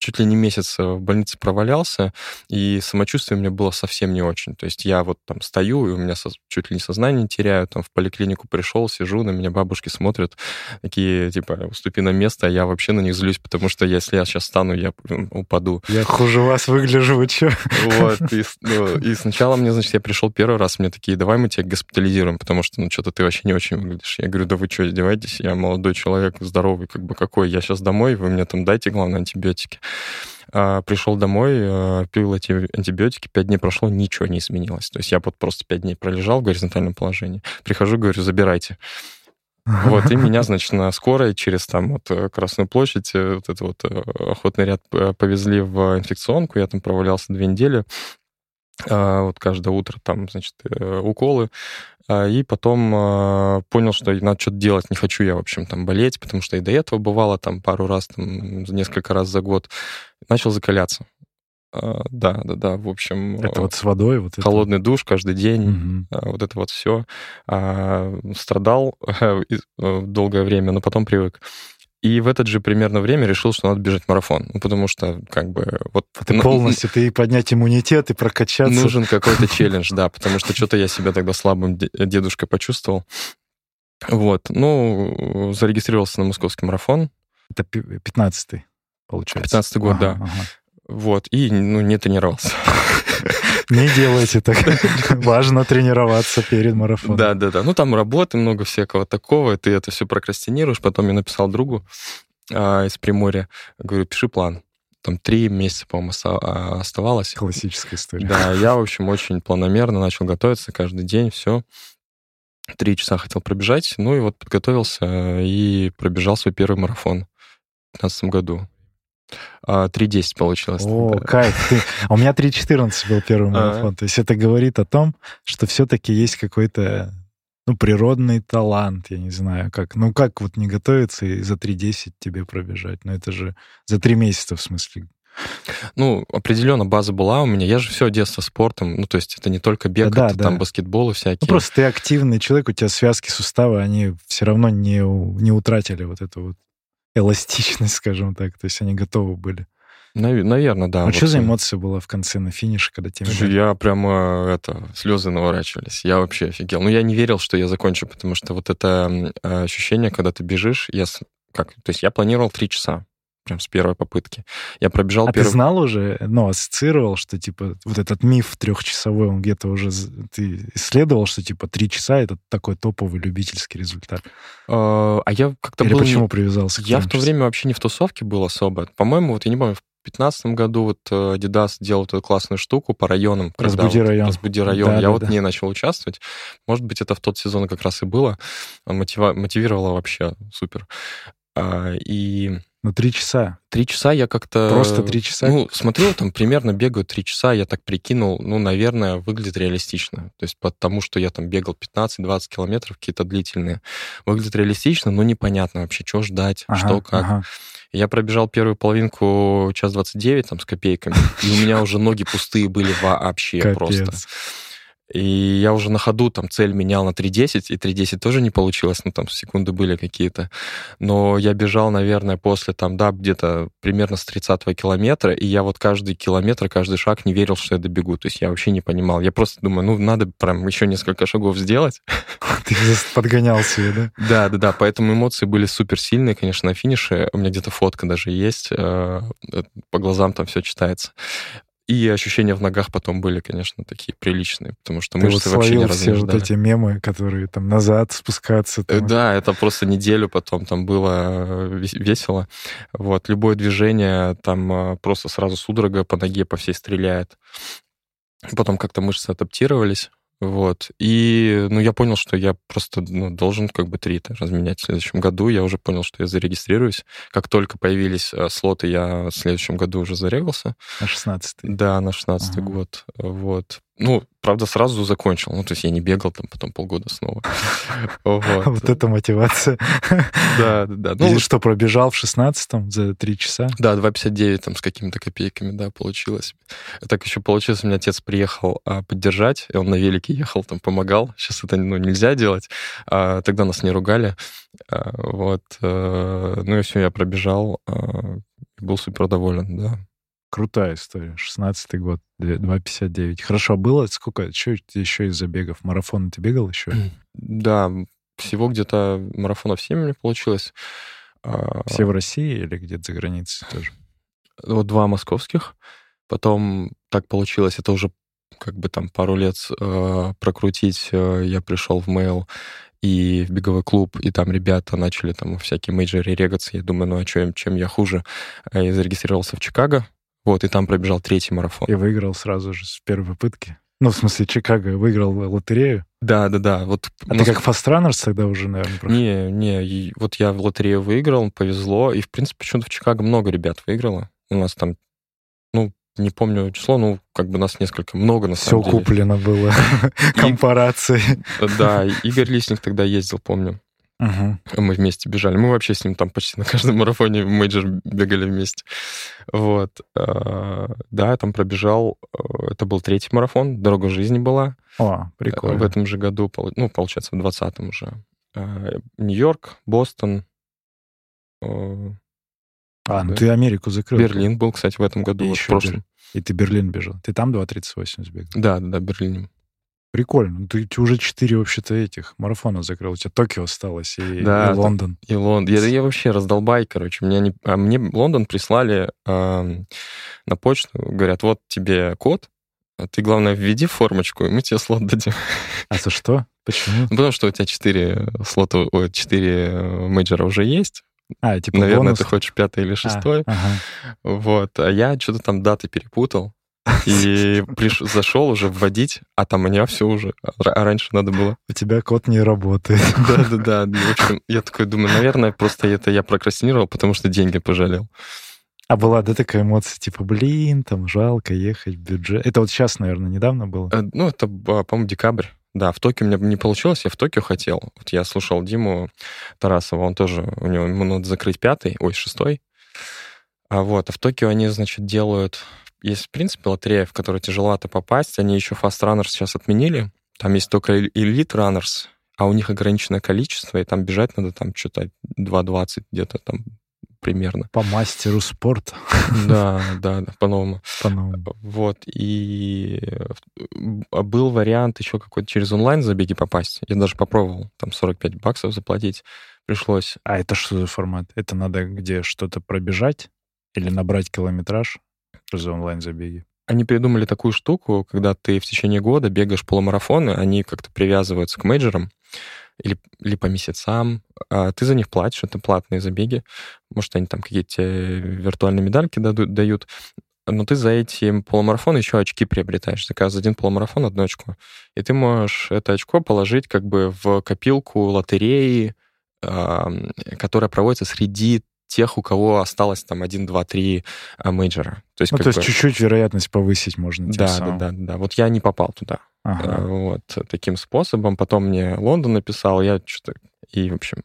[SPEAKER 1] чуть ли не месяц э, в больнице провалялся, и самочувствие у меня было совсем не очень. То есть я вот там стою, и у меня чуть ли не сознание теряю, там в поликлинику пришел, сижу, на меня бабушки смотрят, такие, типа, уступи на место, а я вообще на них злюсь, потому что если я сейчас стану, я упаду.
[SPEAKER 2] Я хуже вас выгляжу, вы что?
[SPEAKER 1] Вот, и, ну, и сначала мне, значит, я пришел первый раз, мне такие, давай мы тебя госпитализируем, потому что, ну, что-то ты вообще не очень выглядишь. Я говорю, да вы что, издеваетесь? Я молодой человек, здоровый, как бы какой, я сейчас домой, вы мне там дайте, главное, антибиотики. А, пришел домой, а, пил эти антибиотики, пять дней прошло, ничего не изменилось. То есть я вот просто пять дней пролежал в горизонтальном положении. Прихожу, говорю, забирайте. Вот, и меня, значит, на скорой через там вот э, Красную площадь, э, вот этот вот э, охотный ряд повезли в инфекционку, я там провалялся две недели, вот каждое утро там, значит, уколы, а, и потом а, понял, что надо что-то делать, не хочу я, в общем, там болеть, потому что и до этого бывало там пару раз, там, несколько раз за год. Начал закаляться. А, да, да, да, в общем...
[SPEAKER 2] Это вот с водой? Вот
[SPEAKER 1] холодный это? душ каждый день, угу. вот это вот все. Страдал э, долгое время, но потом привык. И в это же примерно время решил, что надо бежать марафон. Ну, потому что, как бы, вот...
[SPEAKER 2] Ты полностью, ты и поднять иммунитет, и прокачаться.
[SPEAKER 1] Нужен какой-то челлендж, да, потому что что-то я себя тогда слабым дедушкой почувствовал. Вот, ну, зарегистрировался на московский марафон.
[SPEAKER 2] Это 15-й, получается.
[SPEAKER 1] 15-й год, ага, да. Ага. Вот, и, ну, не тренировался.
[SPEAKER 2] Не делайте так. Важно тренироваться перед марафоном.
[SPEAKER 1] Да, да, да. Ну, там работы много всякого такого, ты это все прокрастинируешь. Потом я написал другу а, из Приморья, говорю, пиши план. Там три месяца, по-моему, а, оставалось.
[SPEAKER 2] Классическая история.
[SPEAKER 1] Да, я, в общем, очень планомерно начал готовиться каждый день, все. Три часа хотел пробежать, ну и вот подготовился и пробежал свой первый марафон в 2015 году. 3.10 а, получилось.
[SPEAKER 2] О, тогда. кайф. Ты... А у меня 3.14 был первый марафон. То есть это говорит о том, что все-таки есть какой-то ну, природный талант, я не знаю, как. Ну, как вот не готовиться и за 3.10 тебе пробежать? Ну, это же за три месяца, в смысле.
[SPEAKER 1] Ну, определенно база была у меня. Я же все детство спортом. Ну, то есть это не только бег, да, это да. там баскетбол и всякие. Ну,
[SPEAKER 2] просто ты активный человек, у тебя связки, суставы, они все равно не, не утратили вот эту вот эластичность, скажем так. То есть они готовы были.
[SPEAKER 1] Наверное, да.
[SPEAKER 2] А вот что за эмоция была в конце на финише, когда тебе...
[SPEAKER 1] Слушай, я прямо, это, слезы наворачивались. Я вообще офигел. Ну, я не верил, что я закончу, потому что вот это ощущение, когда ты бежишь, я как, то есть я планировал три часа прям с первой попытки. Я пробежал
[SPEAKER 2] а
[SPEAKER 1] первый...
[SPEAKER 2] ты знал уже, ну, ассоциировал, что, типа, вот этот миф трехчасовой, он где-то уже... Ты исследовал, что, типа, три часа — это такой топовый любительский результат?
[SPEAKER 1] А, а я как-то
[SPEAKER 2] Или был... почему привязался к
[SPEAKER 1] Я в то время вообще не в тусовке был особо. По-моему, вот я не помню, в 2015 году вот э, Adidas делал эту классную штуку по районам.
[SPEAKER 2] Разбуди
[SPEAKER 1] вот,
[SPEAKER 2] район.
[SPEAKER 1] Разбуди район. Да, я да, вот да. не начал участвовать. Может быть, это в тот сезон как раз и было. Мотива... Мотивировало вообще супер. А, и
[SPEAKER 2] Ну, три часа.
[SPEAKER 1] Три часа я как-то...
[SPEAKER 2] Просто три часа?
[SPEAKER 1] Ну, смотрел, там примерно бегаю три часа, я так прикинул, ну, наверное, выглядит реалистично. То есть потому, что я там бегал 15-20 километров, какие-то длительные. Выглядит реалистично, но непонятно вообще, что ждать, ага, что, как. Ага. Я пробежал первую половинку час 29 там с копейками, и у меня уже ноги пустые были вообще просто. И я уже на ходу там цель менял на 3.10, и 3.10 тоже не получилось, ну там секунды были какие-то. Но я бежал, наверное, после там, да, где-то примерно с 30 километра, и я вот каждый километр, каждый шаг не верил, что я добегу. То есть я вообще не понимал. Я просто думаю, ну надо прям еще несколько шагов сделать.
[SPEAKER 2] Ты подгонял себе, да?
[SPEAKER 1] Да, да, да. Поэтому эмоции были супер сильные, конечно, на финише. У меня где-то фотка даже есть. Э, по глазам там все читается. И ощущения в ногах потом были, конечно, такие приличные, потому что
[SPEAKER 2] Ты
[SPEAKER 1] мышцы
[SPEAKER 2] вот
[SPEAKER 1] вообще не
[SPEAKER 2] все вот эти мемы, которые там назад спускаться. Там.
[SPEAKER 1] Да, это просто неделю потом там было э, весело. Вот, любое движение там э, просто сразу судорога по ноге по всей стреляет. Потом как-то мышцы адаптировались, вот. И, ну, я понял, что я просто ну, должен как бы три разменять в следующем году. Я уже понял, что я зарегистрируюсь. Как только появились э, слоты, я в следующем году уже зарегался.
[SPEAKER 2] На 16-й?
[SPEAKER 1] Да, на 16-й ага. год. Вот. Ну, правда, сразу закончил. Ну, то есть я не бегал там потом полгода снова.
[SPEAKER 2] Вот это мотивация.
[SPEAKER 1] Да, да,
[SPEAKER 2] да. Ну, что, пробежал в 16-м за три часа?
[SPEAKER 1] Да, 2,59 там с какими-то копейками, да, получилось. Так еще получилось, у меня отец приехал а, поддержать, и он на велике ехал, там помогал. Сейчас это ну, нельзя делать. А, тогда нас не ругали. А, вот. А, ну и все, я пробежал. Был супер доволен, да.
[SPEAKER 2] Крутая история. 16-й год, 2,59. Хорошо, было сколько? Что еще из забегов? Марафон ты бегал еще?
[SPEAKER 1] Да, всего где-то марафонов 7 у меня получилось.
[SPEAKER 2] А, Все в России или где-то за границей тоже?
[SPEAKER 1] Вот два московских. Потом так получилось, это уже как бы там пару лет э, прокрутить. Э, я пришел в Mail и в беговой клуб, и там ребята начали там всякие мейджоры регаться. Я думаю, ну а чем, чем я хуже? Э, я зарегистрировался в Чикаго, вот, и там пробежал третий марафон.
[SPEAKER 2] И выиграл сразу же с первой попытки? Ну, в смысле, Чикаго выиграл лотерею?
[SPEAKER 1] Да, да, да. Вот
[SPEAKER 2] а нас... ты как fast runners тогда уже, наверное,
[SPEAKER 1] прошел? Не, не, вот я в лотерею выиграл, повезло, и, в принципе, почему-то в Чикаго много ребят выиграло. У нас там, ну, не помню число, ну, как бы нас несколько, много на
[SPEAKER 2] Все
[SPEAKER 1] самом деле.
[SPEAKER 2] Все куплено было, компарации.
[SPEAKER 1] Да, Игорь Лисник тогда ездил, помню.
[SPEAKER 2] Угу.
[SPEAKER 1] Мы вместе бежали. Мы вообще с ним там почти на каждом марафоне major бегали вместе. Вот. А, да, я там пробежал. Э, это был третий марафон. Дорога жизни была.
[SPEAKER 2] О, прикольно.
[SPEAKER 1] В этом же году, ну, получается, в 20-м уже. Нью-Йорк, Бостон.
[SPEAKER 2] Э, а, ну ты Америку закрыл.
[SPEAKER 1] Берлин был, кстати, в этом году. И, вот, в прошлом.
[SPEAKER 2] и ты Берлин бежал. Ты там 2.38 сбегал?
[SPEAKER 1] Да, да, да, Берлине.
[SPEAKER 2] Прикольно. Ты, ты уже четыре вообще-то этих марафона закрыл. У тебя Токио осталось и, да, и Лондон.
[SPEAKER 1] И Лондон. Я, я вообще раздолбай, короче. Меня не... а мне Лондон прислали э, на почту. Говорят, вот тебе код, а ты, главное, введи формочку, и мы тебе слот дадим.
[SPEAKER 2] А за что? Почему?
[SPEAKER 1] Ну, потому что у тебя четыре слота, четыре мейджора уже есть.
[SPEAKER 2] А, типа
[SPEAKER 1] Наверное,
[SPEAKER 2] бонус?
[SPEAKER 1] ты хочешь пятый или а, шестой.
[SPEAKER 2] А, ага.
[SPEAKER 1] Вот. А я что-то там даты перепутал. И приш... зашел уже вводить, а там у меня все уже. А раньше надо было.
[SPEAKER 2] У тебя код не работает.
[SPEAKER 1] Да-да-да. В общем, я такой думаю, наверное, просто это я прокрастинировал, потому что деньги пожалел.
[SPEAKER 2] А была, да, такая эмоция, типа, блин, там жалко ехать в бюджет. Это вот сейчас, наверное, недавно было?
[SPEAKER 1] Э, ну, это, по-моему, декабрь. Да, в Токио у меня не получилось, я в Токио хотел. Вот я слушал Диму Тарасова, он тоже, у него ему надо закрыть пятый, ой, шестой. А вот, а в Токио они, значит, делают есть, в принципе, лотерея, в которую тяжеловато попасть. Они еще Fast Runners сейчас отменили. Там есть только Elite Runners, а у них ограниченное количество, и там бежать надо там что-то 2.20 где-то там примерно.
[SPEAKER 2] По мастеру спорта.
[SPEAKER 1] Да, да, да, по-новому.
[SPEAKER 2] По-новому.
[SPEAKER 1] Вот, и был вариант еще какой-то через онлайн забеги попасть. Я даже попробовал, там 45 баксов заплатить пришлось.
[SPEAKER 2] А это что за формат? Это надо где что-то пробежать или набрать километраж? За онлайн-забеги?
[SPEAKER 1] Они придумали такую штуку, когда ты в течение года бегаешь полумарафоны, они как-то привязываются к мейджорам или, или по месяцам, а ты за них платишь, это платные забеги. Может, они там какие-то виртуальные медальки дадут, дают, но ты за эти полумарафоны еще очки приобретаешь. Заказываешь один полумарафон, одно очко. И ты можешь это очко положить как бы в копилку лотереи, которая проводится среди тех, у кого осталось там 1, 2, 3 мейджора.
[SPEAKER 2] То есть, ну, то есть бы... чуть-чуть вероятность повысить можно.
[SPEAKER 1] Да, да, да, да. Вот я не попал туда. Ага. Э, вот таким способом. Потом мне Лондон написал, я что-то... И, в общем,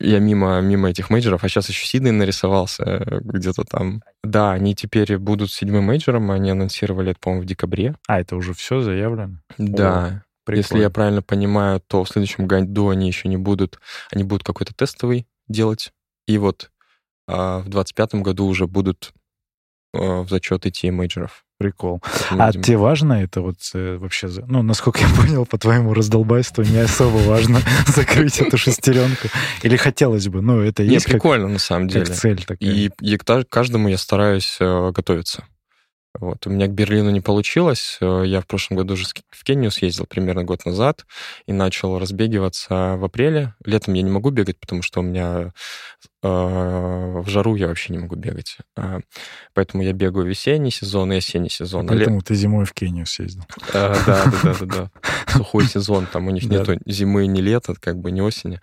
[SPEAKER 1] я мимо, мимо этих мейджоров, а сейчас еще Сидней нарисовался э, где-то там. Да, они теперь будут седьмым мейджором, они анонсировали это, по-моему, в декабре.
[SPEAKER 2] А, это уже все заявлено?
[SPEAKER 1] Да. О, Если я правильно понимаю, то в следующем году они еще не будут, они будут какой-то тестовый делать. И вот а в 25 году уже будут а, в зачет идти мейджоров.
[SPEAKER 2] Прикол. А тебе важно это вот э, вообще, ну, насколько я понял, по твоему раздолбайству не особо важно закрыть эту шестеренку? Или хотелось бы? Ну, это есть
[SPEAKER 1] прикольно, на самом деле.
[SPEAKER 2] Цель такая.
[SPEAKER 1] И, каждому я стараюсь э, готовиться. Вот. У меня к Берлину не получилось. Э, я в прошлом году уже в Кению съездил примерно год назад и начал разбегиваться в апреле. Летом я не могу бегать, потому что у меня э, в жару я вообще не могу бегать. Э, поэтому я бегаю весенний сезон и осенний сезон.
[SPEAKER 2] А поэтому лет... ты зимой в Кению съездил.
[SPEAKER 1] Э, да, да, да, да, да. Сухой сезон, там у них нету зимы и не лета, как бы не осени.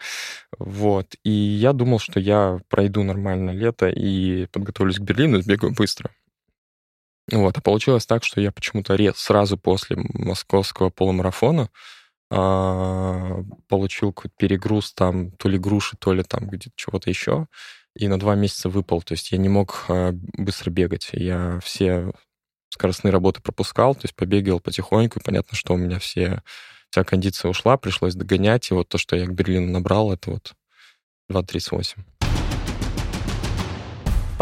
[SPEAKER 1] Вот. И я думал, что я пройду нормально лето и подготовлюсь к Берлину и сбегаю быстро. Вот, а получилось так, что я почему-то сразу после московского полумарафона а, получил какой-то перегруз там, то ли груши, то ли там где-то чего-то еще, и на два месяца выпал. То есть я не мог а, быстро бегать. Я все скоростные работы пропускал, то есть побегал потихоньку, и понятно, что у меня все, вся кондиция ушла, пришлось догонять, и вот то, что я к Берлину набрал, это вот 2.38.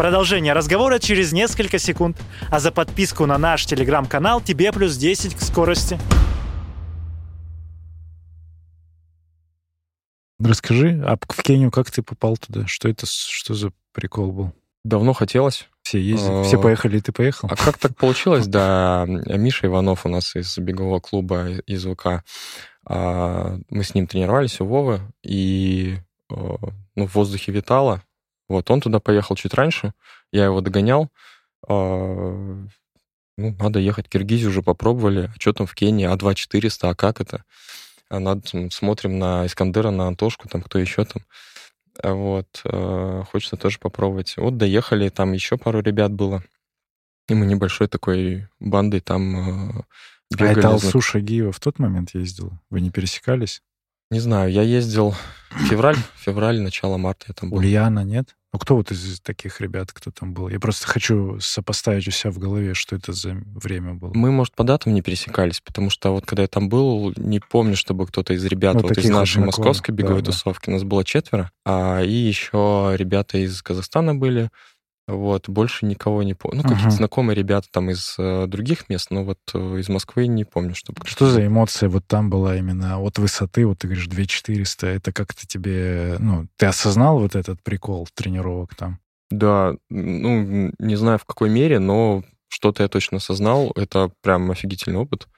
[SPEAKER 2] Продолжение разговора через несколько секунд. А за подписку на наш телеграм-канал тебе плюс 10 к скорости. Расскажи, а в Кению как ты попал туда? Что это, что за прикол был?
[SPEAKER 1] Давно хотелось.
[SPEAKER 2] Все ездили, все поехали, и ты поехал?
[SPEAKER 1] А как так получилось? Да, Миша Иванов у нас из бегового клуба, из ВК. А, мы с ним тренировались у Вовы, и ну, в воздухе витало, вот, он туда поехал чуть раньше, я его догонял. А, ну, надо ехать Киргизию, уже попробовали. А что там в Кении? А2 400, а как это? А надо, смотрим на Искандера, на Антошку, там кто еще там. А вот, хочется тоже попробовать. Вот доехали, там еще пару ребят было. И мы небольшой такой бандой там
[SPEAKER 2] бегали. А это Алсу Шагиева в тот момент ездила? Вы не пересекались?
[SPEAKER 1] Не знаю, я ездил февраль, февраль, начало марта я там был.
[SPEAKER 2] Ульяна, нет? Ну, кто вот из таких ребят, кто там был? Я просто хочу сопоставить у себя в голове, что это за время было.
[SPEAKER 1] Мы, может, по датам не пересекались, потому что вот когда я там был, не помню, чтобы кто-то из ребят ну, вот из нашей московской беговой да, тусовки, да. нас было четверо, а и еще ребята из Казахстана были, вот, больше никого не помню. Ну, какие-то ага. знакомые ребята там из э, других мест, но вот э, из Москвы не помню, чтобы...
[SPEAKER 2] Что за эмоция вот там была именно от высоты, вот ты говоришь, 2400, это как-то тебе, ну, ты осознал вот этот прикол тренировок там?
[SPEAKER 1] Да, ну, не знаю в какой мере, но что-то я точно осознал, это прям офигительный опыт,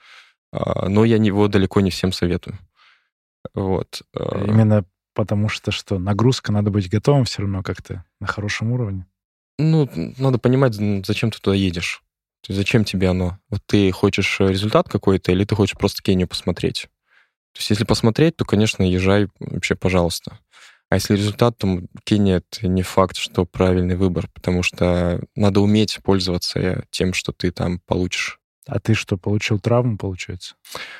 [SPEAKER 1] а, но я его далеко не всем советую. Вот.
[SPEAKER 2] А. Именно потому что что, нагрузка, надо быть готовым все равно как-то на хорошем уровне?
[SPEAKER 1] Ну, надо понимать, зачем ты туда едешь. То есть зачем тебе оно? Вот ты хочешь э, результат какой-то, или ты хочешь просто Кению посмотреть? То есть если посмотреть, то, конечно, езжай вообще, пожалуйста. А если результат, то Кения — это не факт, что правильный выбор, потому что надо уметь пользоваться тем, что ты там получишь.
[SPEAKER 2] А ты что, получил травму, получается?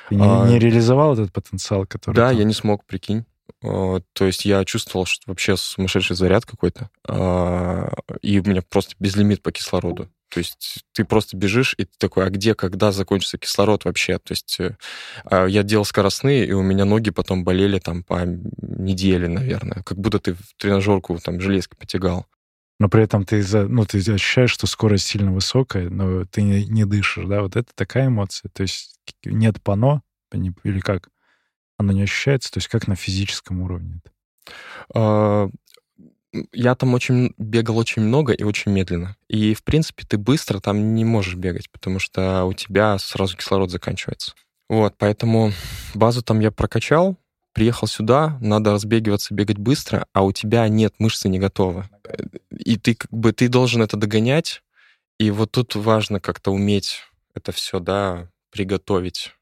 [SPEAKER 2] Ты не, а... не реализовал этот потенциал, который...
[SPEAKER 1] Да,
[SPEAKER 2] там...
[SPEAKER 1] я не смог, прикинь. А, то есть я чувствовал, что вообще сумасшедший заряд какой-то, а, и у меня просто безлимит по кислороду. То есть ты просто бежишь, и ты такой, а где, когда закончится кислород вообще? То есть э, а, я делал скоростные, и у меня ноги потом болели там по неделе, наверное. Как будто ты в тренажерку там железки потягал.
[SPEAKER 2] Но при этом ты, ну, ты ощущаешь, что скорость сильно высокая, но ты не, не дышишь, да? Вот это такая эмоция. То есть нет пано, или как? Оно не ощущается? То есть как на физическом уровне?
[SPEAKER 1] А, я там очень бегал очень много и очень медленно. И, в принципе, ты быстро там не можешь бегать, потому что у тебя сразу кислород заканчивается. Вот, поэтому базу там я прокачал, приехал сюда, надо разбегиваться, бегать быстро, а у тебя нет, мышцы не готовы. И ты как бы, ты должен это догонять, и вот тут важно как-то уметь это все, да, приготовить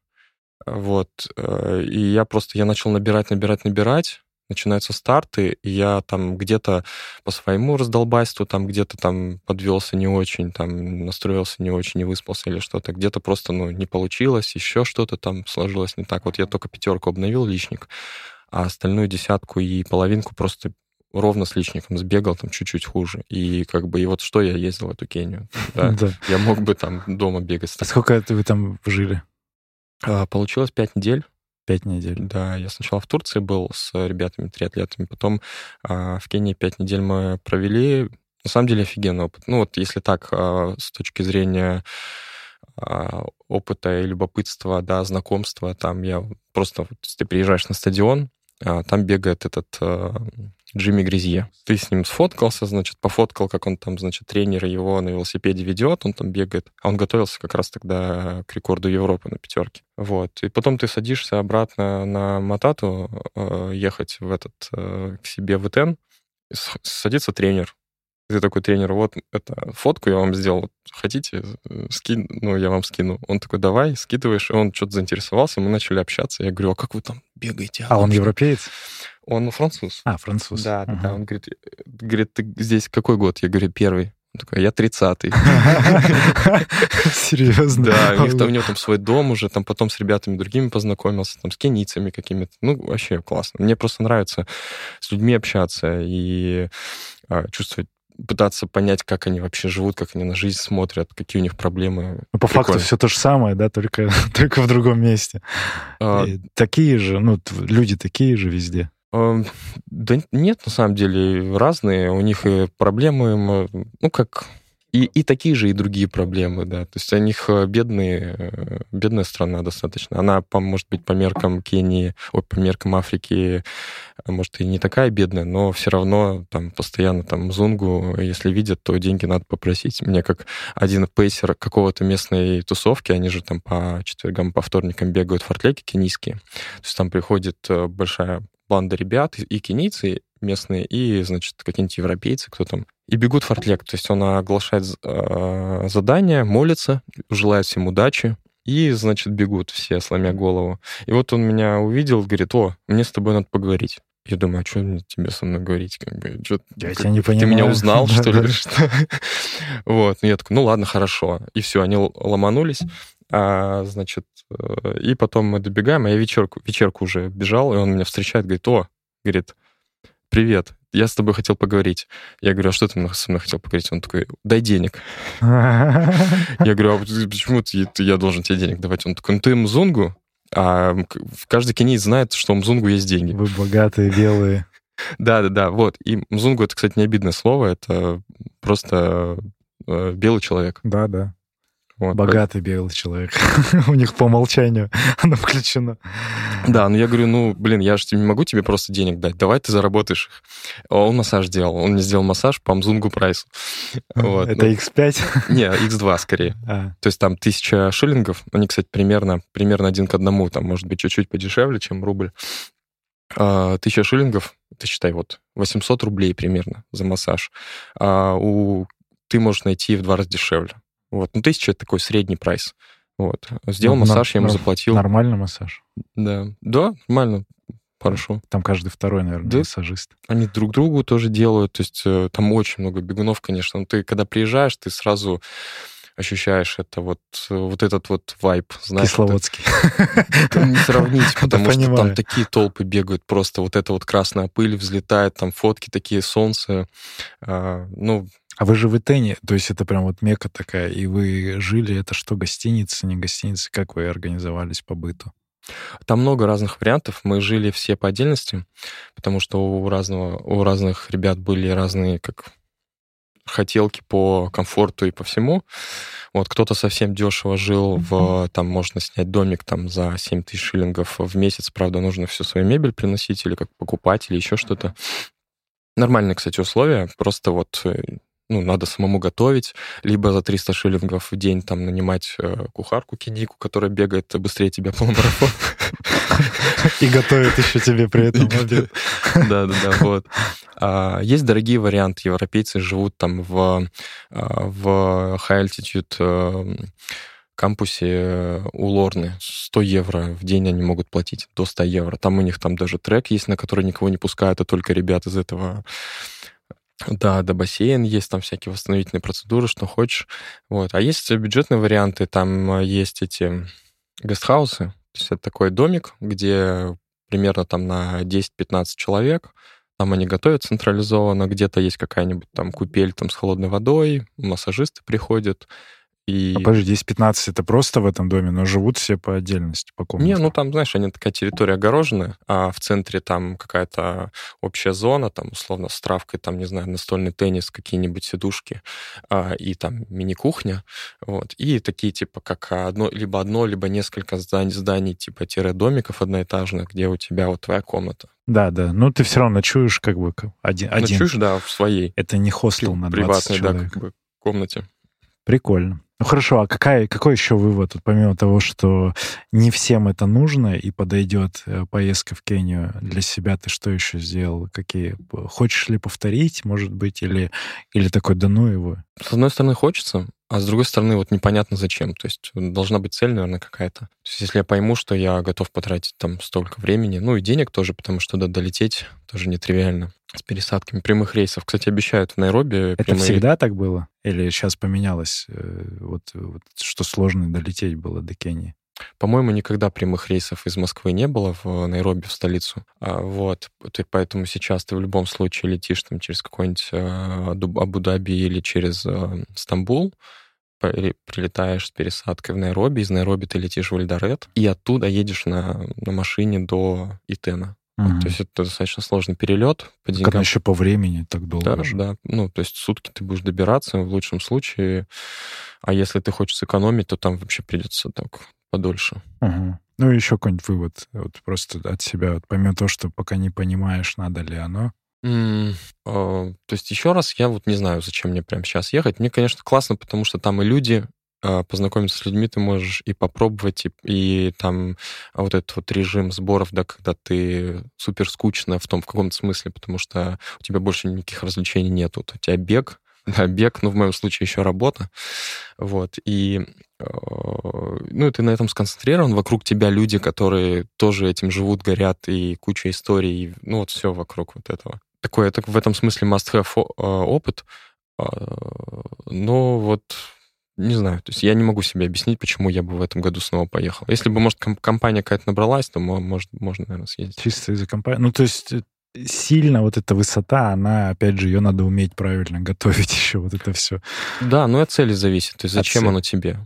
[SPEAKER 1] вот. Э, и я просто, я начал набирать, набирать, набирать. начинаются старты, и я там где-то по своему раздолбайству, там где-то там подвелся не очень, там настроился не очень, не выспался или что-то, где-то просто, ну, не получилось, еще что-то там сложилось не так. Вот я только пятерку обновил личник, а остальную десятку и половинку просто ровно с личником сбегал, там чуть-чуть хуже. И как бы, и вот что я ездил в эту Кению. Да. Я мог бы там дома бегать.
[SPEAKER 2] А сколько вы там жили?
[SPEAKER 1] А, получилось пять недель.
[SPEAKER 2] Пять недель.
[SPEAKER 1] Да, я сначала в Турции был с ребятами, триатлетами, потом а, в Кении пять недель мы провели. На самом деле офигенный опыт. Ну вот если так, а, с точки зрения опыта и любопытства, да, знакомства, там я просто, вот, если ты приезжаешь на стадион, там бегает этот Джимми Гризье. Ты с ним сфоткался, значит, пофоткал, как он там, значит, тренер его на велосипеде ведет, он там бегает. А он готовился как раз тогда к рекорду Европы на пятерке. Вот. И потом ты садишься обратно на Матату э, ехать в этот, э, к себе в Итен, садится тренер, ты такой тренер, вот это фотку я вам сделал, хотите, э, скин, ну, я вам скину. Он такой, давай, скидываешь, и он что-то заинтересовался, мы начали общаться. Я говорю, а как вы там бегаете?
[SPEAKER 2] А, а он европеец?
[SPEAKER 1] Он француз.
[SPEAKER 2] А, француз.
[SPEAKER 1] Да, угу. да, он говорит, э, говорит, ты здесь какой год? Я говорю, первый. Он такой, я 30-й.
[SPEAKER 2] Серьезно?
[SPEAKER 1] Да, у них там, у него там свой дом уже, там потом с ребятами другими познакомился, там с кенийцами какими-то. Ну, вообще классно. Мне просто нравится с людьми общаться и а, чувствовать пытаться понять, как они вообще живут, как они на жизнь смотрят, какие у них проблемы.
[SPEAKER 2] Ну, по Прикольно. факту все то же самое, да, только, только в другом месте. А... такие же, ну, люди такие же везде.
[SPEAKER 1] А, да нет, на самом деле, разные. У них и проблемы, ну, как и, и такие же, и другие проблемы, да. То есть у них э, бедные, э, бедная страна достаточно. Она, по, может быть, по меркам Кении, ой, по меркам Африки, э, может, и не такая бедная, но все равно там постоянно там зунгу, если видят, то деньги надо попросить. Мне как один пейсер какого-то местной тусовки, они же там по четвергам, по вторникам бегают фортлеки кенийские. То есть там приходит большая банда ребят, и кенийцы местные, и, значит, какие-нибудь европейцы, кто там и бегут фортлек. То есть он оглашает э, задание, молится, желает всем удачи, и, значит, бегут все, сломя голову. И вот он меня увидел, говорит, о, мне с тобой надо поговорить. Я думаю, а что мне тебе со мной говорить? Как бы, что,
[SPEAKER 2] я
[SPEAKER 1] как,
[SPEAKER 2] тебя не понимаю.
[SPEAKER 1] Ты меня узнал, что ли? Вот. Ну, я такой, ну ладно, хорошо. И все, они ломанулись. А, значит, и потом мы добегаем, а я вечерку, вечерку уже бежал, и он меня встречает, говорит, о, говорит, привет, я с тобой хотел поговорить. Я говорю, а что ты со мной хотел поговорить? Он такой, дай денег. Я говорю, а почему я должен тебе денег давать? Он такой, ну ты мзунгу, а каждый кенийц знает, что у мзунгу есть деньги.
[SPEAKER 2] Вы богатые, белые.
[SPEAKER 1] Да, да, да, вот. И мзунгу это, кстати, не обидное слово, это просто э, белый человек.
[SPEAKER 2] Да, да. Вот, Богатый белый человек. У них по умолчанию оно включено.
[SPEAKER 1] Да, ну я говорю, ну, блин, я же не могу тебе просто денег дать, давай ты заработаешь их. Он массаж делал, он мне сделал массаж по Мзунгу прайсу.
[SPEAKER 2] Вот. Это ну, X5?
[SPEAKER 1] Не, X2 скорее. А. То есть там тысяча шиллингов, они, кстати, примерно, примерно один к одному, там, может быть, чуть-чуть подешевле, чем рубль. А, тысяча шиллингов, ты считай, вот, 800 рублей примерно за массаж. А у ты можешь найти в два раза дешевле. Вот. Ну, тысяча — это такой средний прайс. Вот. Сделал ну, массаж, на, я ему заплатил.
[SPEAKER 2] Нормальный массаж?
[SPEAKER 1] Да. Да, нормально. Хорошо.
[SPEAKER 2] Там каждый второй, наверное, да? массажист.
[SPEAKER 1] Они друг другу тоже делают. То есть э, там очень много бегунов, конечно. Но ты, когда приезжаешь, ты сразу ощущаешь это вот, вот этот вот вайб.
[SPEAKER 2] Знаешь, Кисловодский.
[SPEAKER 1] Это, не сравнить, потому что там такие толпы бегают, просто вот эта вот красная пыль взлетает, там фотки такие, солнце. А, ну,
[SPEAKER 2] а вы же в Итене, то есть это прям вот мека такая, и вы жили, это что, гостиница, не гостиница? Как вы организовались по быту?
[SPEAKER 1] Там много разных вариантов. Мы жили все по отдельности, потому что у, разного, у разных ребят были разные как хотелки по комфорту и по всему. Вот кто-то совсем дешево жил в, там можно снять домик там за 7 тысяч шиллингов в месяц, правда, нужно всю свою мебель приносить или как покупать, или еще что-то. Нормальные, кстати, условия, просто вот э, ну, надо самому готовить, либо за 300 шиллингов в день там нанимать э, кухарку кинику, которая бегает быстрее тебя полумарафон.
[SPEAKER 2] И готовит еще тебе при этом
[SPEAKER 1] Да, да, да, вот. А, есть дорогие варианты. Европейцы живут там в, а, в high altitude кампусе э, у Лорны. 100 евро в день они могут платить, до 100 евро. Там у них там даже трек есть, на который никого не пускают, а только ребят из этого да, да, бассейн есть, там всякие восстановительные процедуры, что хочешь. Вот. А есть бюджетные варианты, там э, есть эти гестхаусы, то есть это такой домик, где примерно там на 10-15 человек, там они готовят централизованно, где-то есть какая-нибудь там купель там с холодной водой, массажисты приходят,
[SPEAKER 2] и... А подожди, 10-15 это просто в этом доме, но живут все по отдельности, по комнатам?
[SPEAKER 1] Не, ну там, знаешь, они такая территория огороженная, а в центре там какая-то общая зона, там, условно, с травкой, там, не знаю, настольный теннис, какие-нибудь сидушки, а, и там мини-кухня, вот, и такие, типа, как одно, либо одно, либо несколько зданий, зданий типа, тире-домиков одноэтажных, где у тебя вот твоя комната.
[SPEAKER 2] Да, да. Но ты все равно ночуешь как бы один.
[SPEAKER 1] Ночуешь, да, в своей.
[SPEAKER 2] Это не хостел на 20 приватной, человек.
[SPEAKER 1] да, как бы комнате.
[SPEAKER 2] Прикольно. Ну хорошо, а какая, какой еще вывод, вот, помимо того, что не всем это нужно и подойдет э, поездка в Кению для себя, ты что еще сделал? Какие? Хочешь ли повторить, может быть, или, или такой, да ну его?
[SPEAKER 1] С одной стороны, хочется, а с другой стороны, вот непонятно зачем. То есть должна быть цель, наверное, какая-то. То есть если я пойму, что я готов потратить там столько времени, ну и денег тоже, потому что туда долететь тоже нетривиально с пересадками прямых рейсов. Кстати, обещают в Найроби.
[SPEAKER 2] Это прямые... всегда так было? Или сейчас поменялось? Э, вот, вот что сложно долететь было до Кении?
[SPEAKER 1] По-моему, никогда прямых рейсов из Москвы не было в Найроби, в столицу. А, вот. Поэтому сейчас ты в любом случае летишь там через какой-нибудь э, Абу-Даби или через э, Стамбул, прилетаешь с пересадкой в Найроби, из Найроби ты летишь в Эльдорет, и оттуда едешь на, на машине до Итена. Угу. То есть это достаточно сложный перелет
[SPEAKER 2] по деньгам. Когда еще по времени так долго.
[SPEAKER 1] Да, же. да. Ну, то есть сутки ты будешь добираться в лучшем случае. А если ты хочешь сэкономить, то там вообще придется так подольше.
[SPEAKER 2] Угу. Ну, еще какой-нибудь вывод вот просто от себя, вот, помимо того, что пока не понимаешь, надо ли оно.
[SPEAKER 1] Mm, э, то есть еще раз, я вот не знаю, зачем мне прямо сейчас ехать. Мне, конечно, классно, потому что там и люди, э, познакомиться с людьми ты можешь и попробовать, и, и там вот этот вот режим сборов, да, когда ты супер скучно в том, в каком-то смысле, потому что у тебя больше никаких развлечений нет. Вот у тебя бег, да, бег, ну, в моем случае еще работа. Вот, и э, ну, и ты на этом сконцентрирован, вокруг тебя люди, которые тоже этим живут, горят, и куча историй, и, ну, вот все вокруг вот этого. Такой, это в этом смысле must-have э, опыт, э, но вот не знаю, то есть я не могу себе объяснить, почему я бы в этом году снова поехал. Если бы, может, компания какая-то набралась, то может, можно, наверное, съездить.
[SPEAKER 2] Чисто из-за компании. Ну, то есть сильно вот эта высота, она, опять же, ее надо уметь правильно готовить еще, вот это все.
[SPEAKER 1] Да, ну от цели зависит. То есть зачем оно тебе?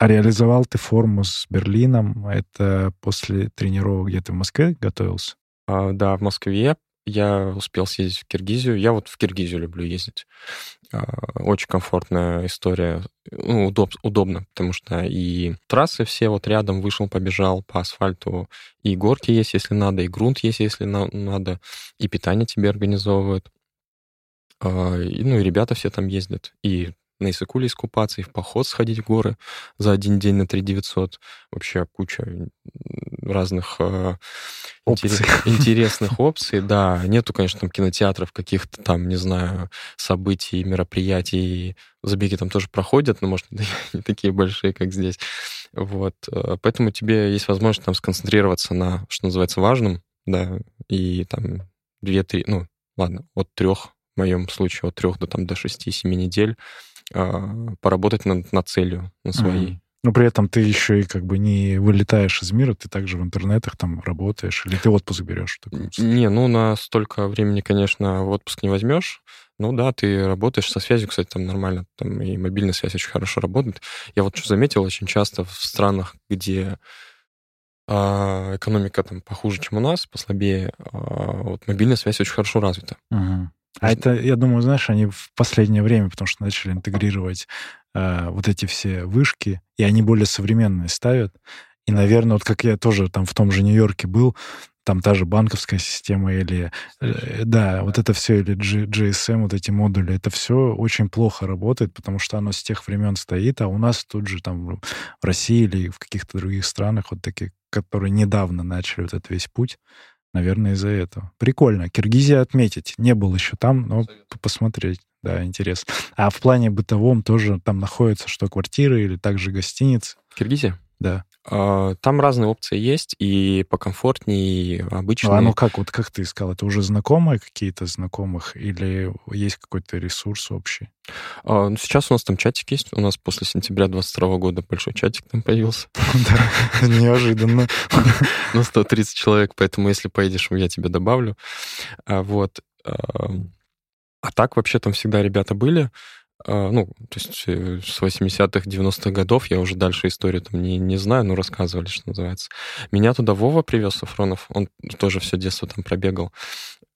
[SPEAKER 2] А реализовал ты форму с Берлином? Это после тренировок где-то в Москве готовился?
[SPEAKER 1] А, да, в Москве я успел съездить в Киргизию. Я вот в Киргизию люблю ездить. А, очень комфортная история. Ну, удоб, удобно, потому что и трассы все вот рядом вышел, побежал по асфальту. И горки есть, если надо, и грунт есть, если надо. И питание тебе организовывают. А, ну, и ребята все там ездят. И на Исыкуле искупаться, и в поход сходить в горы за один день на 3 900. Вообще куча разных э, опций. интересных опций. Да, нету, конечно, там кинотеатров, каких-то там, не знаю, событий, мероприятий. Забеги там тоже проходят, но, может, не такие большие, как здесь. Вот. Э, поэтому тебе есть возможность там сконцентрироваться на, что называется, важном, да, и там две-три, ну, ладно, от трех в моем случае от трех до там до шести-семи недель а, поработать над, над целью, на своей. Mm.
[SPEAKER 2] Но при этом ты еще и как бы не вылетаешь из мира, ты также в интернетах там работаешь, или ты отпуск берешь?
[SPEAKER 1] Не, ну на столько времени, конечно, в отпуск не возьмешь. Ну да, ты работаешь со связью, кстати, там нормально, там и мобильная связь очень хорошо работает. Я вот что заметил, очень часто в странах, где а, экономика там похуже, чем у нас, послабее, а, вот мобильная связь очень хорошо развита.
[SPEAKER 2] Угу. А это, я думаю, знаешь, они в последнее время, потому что начали интегрировать э, вот эти все вышки, и они более современные ставят. И, наверное, вот как я тоже там в том же Нью-Йорке был, там та же банковская система или, э, да, вот это все, или G, GSM, вот эти модули, это все очень плохо работает, потому что оно с тех времен стоит, а у нас тут же там в России или в каких-то других странах вот такие, которые недавно начали вот этот весь путь, Наверное, из-за этого. Прикольно. Киргизия отметить. Не был еще там, но посмотреть. Да, интересно. А в плане бытовом тоже там находятся что, квартиры или также гостиницы?
[SPEAKER 1] Киргизия?
[SPEAKER 2] Да.
[SPEAKER 1] А, Там разные опции есть, и покомфортнее, и
[SPEAKER 2] Ну,
[SPEAKER 1] обычные.
[SPEAKER 2] а ну как, вот как ты искал? Это уже знакомые какие-то знакомых или есть какой-то ресурс общий?
[SPEAKER 1] А, ну, Сейчас у нас там чатик есть. У нас после сентября 22 года большой чатик там появился.
[SPEAKER 2] Да, неожиданно.
[SPEAKER 1] На 130 человек, поэтому если поедешь, я тебя добавлю. А, Вот. А так вообще там всегда ребята были. А, Ну, то есть э, с 80-х, 90-х годов я уже дальше историю там не, не знаю, но рассказывали, что называется. Меня туда Вова привез, Сафронов. Он тоже все детство там пробегал.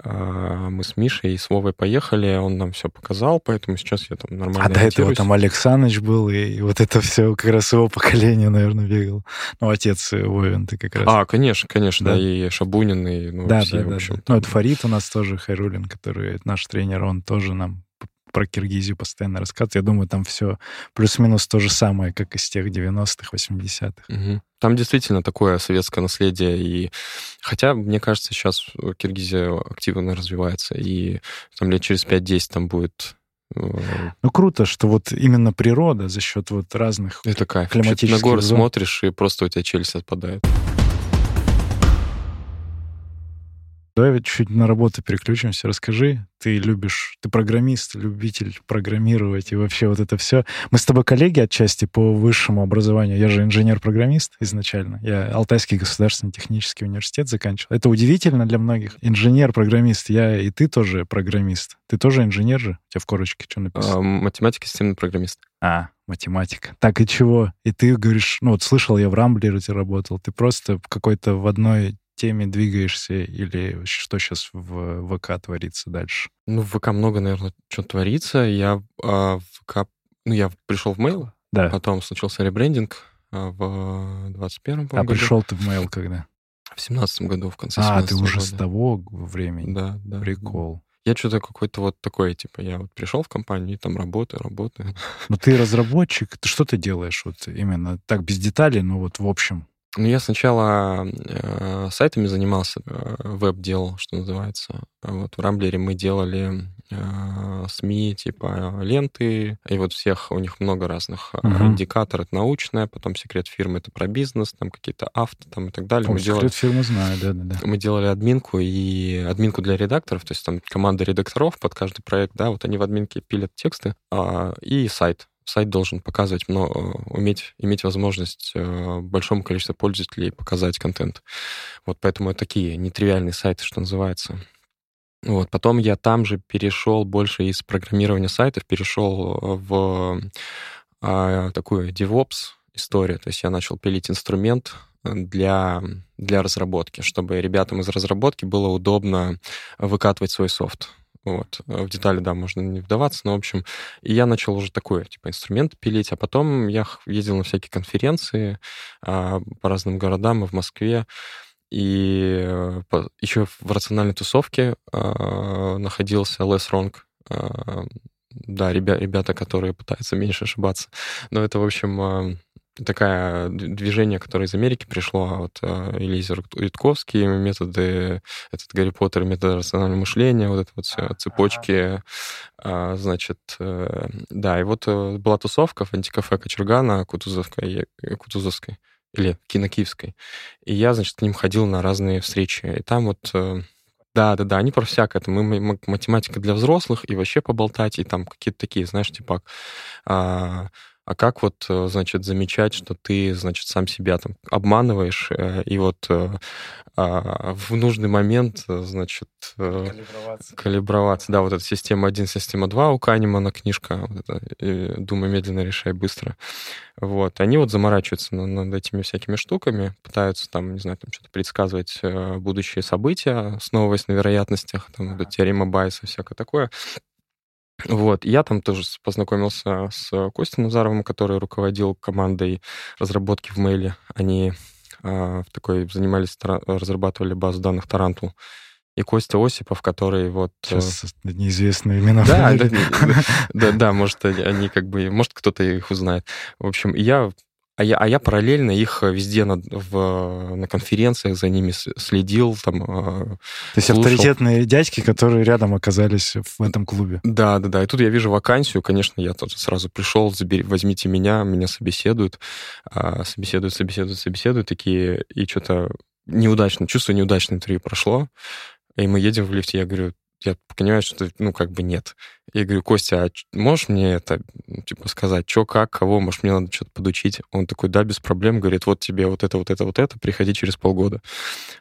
[SPEAKER 1] А, Мы с Мишей и с Вовой поехали, он нам все показал, поэтому сейчас я там нормально
[SPEAKER 2] А до этого там Александрович был, и вот это все как раз его поколение, наверное, бегал. Ну, отец э, Вовин, ты как раз.
[SPEAKER 1] А, конечно, конечно,
[SPEAKER 2] Да.
[SPEAKER 1] да, и Шабунин, и ну,
[SPEAKER 2] да,
[SPEAKER 1] все,
[SPEAKER 2] да,
[SPEAKER 1] в общем.
[SPEAKER 2] да. Ну, это Фарид у нас тоже, Хайрулин, который наш тренер, он тоже нам про Киргизию постоянно рассказывает. Я думаю, там все плюс-минус то же самое, как из тех 90-х, 80-х.
[SPEAKER 1] Мгм. Там действительно такое советское наследие, и хотя, мне кажется, сейчас Киргизия активно развивается, и там лет через 5-10 там будет... э,
[SPEAKER 2] Ну, круто, что вот именно природа за счет вот разных...
[SPEAKER 1] Это кайф.
[SPEAKER 2] Климатических
[SPEAKER 1] Вообще, ты на горы
[SPEAKER 2] зон.
[SPEAKER 1] смотришь, и просто у тебя челюсть отпадает.
[SPEAKER 2] Давай чуть-чуть на работу переключимся. Расскажи, ты любишь, ты программист, любитель программировать и вообще вот это все. Мы с тобой коллеги отчасти по высшему образованию. Я же инженер-программист изначально. Я Алтайский государственный технический университет заканчивал. Это удивительно для многих. Инженер-программист. Я и ты тоже программист. Ты тоже инженер же? У тебя в корочке что написано?
[SPEAKER 1] А, Математика, системный программист.
[SPEAKER 2] А, математика. Так и чего? И ты говоришь, ну вот слышал, я в Рамблере работал. Ты просто какой-то в одной теме двигаешься или что сейчас в ВК творится дальше?
[SPEAKER 1] Ну, в ВК много, наверное, что творится. Я а, в ВК... Ну, я пришел в Mail,
[SPEAKER 2] Да.
[SPEAKER 1] потом случился ребрендинг а, в 21-м,
[SPEAKER 2] А
[SPEAKER 1] году.
[SPEAKER 2] пришел ты в mail когда?
[SPEAKER 1] В 17 году, в конце
[SPEAKER 2] А,
[SPEAKER 1] 17
[SPEAKER 2] ты уже
[SPEAKER 1] года.
[SPEAKER 2] с того времени.
[SPEAKER 1] Да, да.
[SPEAKER 2] Прикол.
[SPEAKER 1] Я что-то какой-то вот такой, типа, я вот пришел в компанию, и там работаю, работаю.
[SPEAKER 2] Ну ты разработчик, ты что ты делаешь вот именно так без деталей, но вот в общем?
[SPEAKER 1] Ну, я сначала э, сайтами занимался, э, веб делал, что называется. Вот в Рамблере мы делали э, СМИ, типа ленты, и вот всех, у них много разных э,
[SPEAKER 2] Мгм.
[SPEAKER 1] индикаторов. Это научное, потом секрет фирмы, это про бизнес, там какие-то авто там и так далее.
[SPEAKER 2] О,
[SPEAKER 1] мы делали
[SPEAKER 2] секрет фирмы знаю, да-да-да.
[SPEAKER 1] мы делали админку и админку для редакторов, то есть там команда редакторов под каждый проект, да, вот они в админке пилят тексты, а, и сайт. Сайт должен показывать, но уметь, иметь возможность э, большому количеству пользователей показать контент. Вот поэтому это такие нетривиальные сайты, что называется. Вот, потом я там же перешел больше из программирования сайтов, перешел в а, такую DevOps историю. То есть я начал пилить инструмент для, для разработки, чтобы ребятам из разработки было удобно выкатывать свой софт. Вот. В детали, да, можно не вдаваться, но, в общем, и я начал уже такой, типа, инструмент пилить, а потом я ездил на всякие конференции а, по разным городам и в Москве, и э, по- еще в рациональной тусовке а, находился Les Wrong, а, да, ребя- ребята, которые пытаются меньше ошибаться. Но это, в общем, такое движение, которое из Америки пришло, а вот а, Элизер Ютковский, методы, этот Гарри Поттер, методы рационального мышления, вот это вот все, цепочки, а, значит, э, да, и вот э, была тусовка в антикафе Кочергана, Кутузовской, э, Кутузовской, или Кинокиевской, и я, значит, к ним ходил на разные встречи, и там вот э, да, да, да, они про всякое. Это мы, мы- математика для взрослых и вообще поболтать, и там какие-то такие, знаешь, типа, а, а как вот, э, значит, замечать, что ты, значит, сам себя там обманываешь, э, и вот э, а, в нужный момент, значит, э, калиброваться. Да, вот эта система 1, система 2 у Канемана книжка, вот это, «Думай медленно, решай быстро». Вот, они вот заморачиваются на- над этими всякими штуками, пытаются там, не знаю, там что-то предсказывать будущие события, основываясь на вероятностях, там, вот эта теорема Байеса, всякое такое. Вот, я там тоже познакомился с Костей Назаровым, который руководил командой разработки в Мейле. Они а, в такой занимались, разрабатывали базу данных Tarantool. И Костя Осипов, который вот... э,
[SPEAKER 2] Сейчас неизвестные имена.
[SPEAKER 1] да, да, да, да, может, они как бы, может, кто-то их узнает. В общем, я А я, а я параллельно их везде на, в, на конференциях за ними следил. Там,
[SPEAKER 2] э, То есть слушал. авторитетные дядьки, которые рядом оказались в этом клубе.
[SPEAKER 1] Да, да, да. И тут я вижу вакансию. Конечно, я тоже сразу пришел, забери, возьмите меня, меня собеседуют. А, собеседуют, собеседуют, собеседуют такие. И что-то неудачно, чувство неудачное интервью прошло. И мы едем в лифте, я говорю, я понимаю, что, ну, как бы нет. Я говорю, Костя, а можешь мне это, типа, сказать, что, как, кого, может, мне надо что-то подучить? Он такой, да, без проблем, говорит, вот тебе вот это, вот это, вот это, приходи через полгода.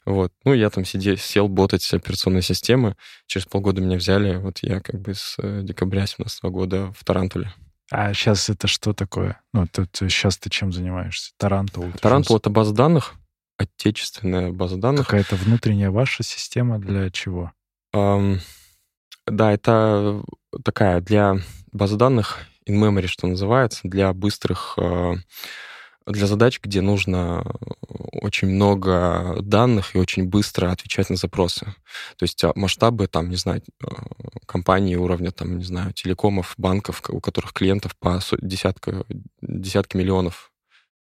[SPEAKER 1] Вот. Ну, я там сидел, сел ботать операционной системы, через полгода меня взяли, вот я как бы с э, декабря 2017 года в Тарантуле.
[SPEAKER 2] А сейчас это что такое? Ну, ты, ты, сейчас ты чем занимаешься? Тарантул?
[SPEAKER 1] Тарантул — это база данных, отечественная база данных.
[SPEAKER 2] Какая-то внутренняя ваша система для чего?
[SPEAKER 1] Да, это такая для базы данных in-memory, что называется, для быстрых, э, для задач, где нужно очень много данных и очень быстро отвечать на запросы. То есть а, масштабы, там, не знаю, э, компании уровня, там, не знаю, телекомов, банков, у которых клиентов по десятка, десятки миллионов а,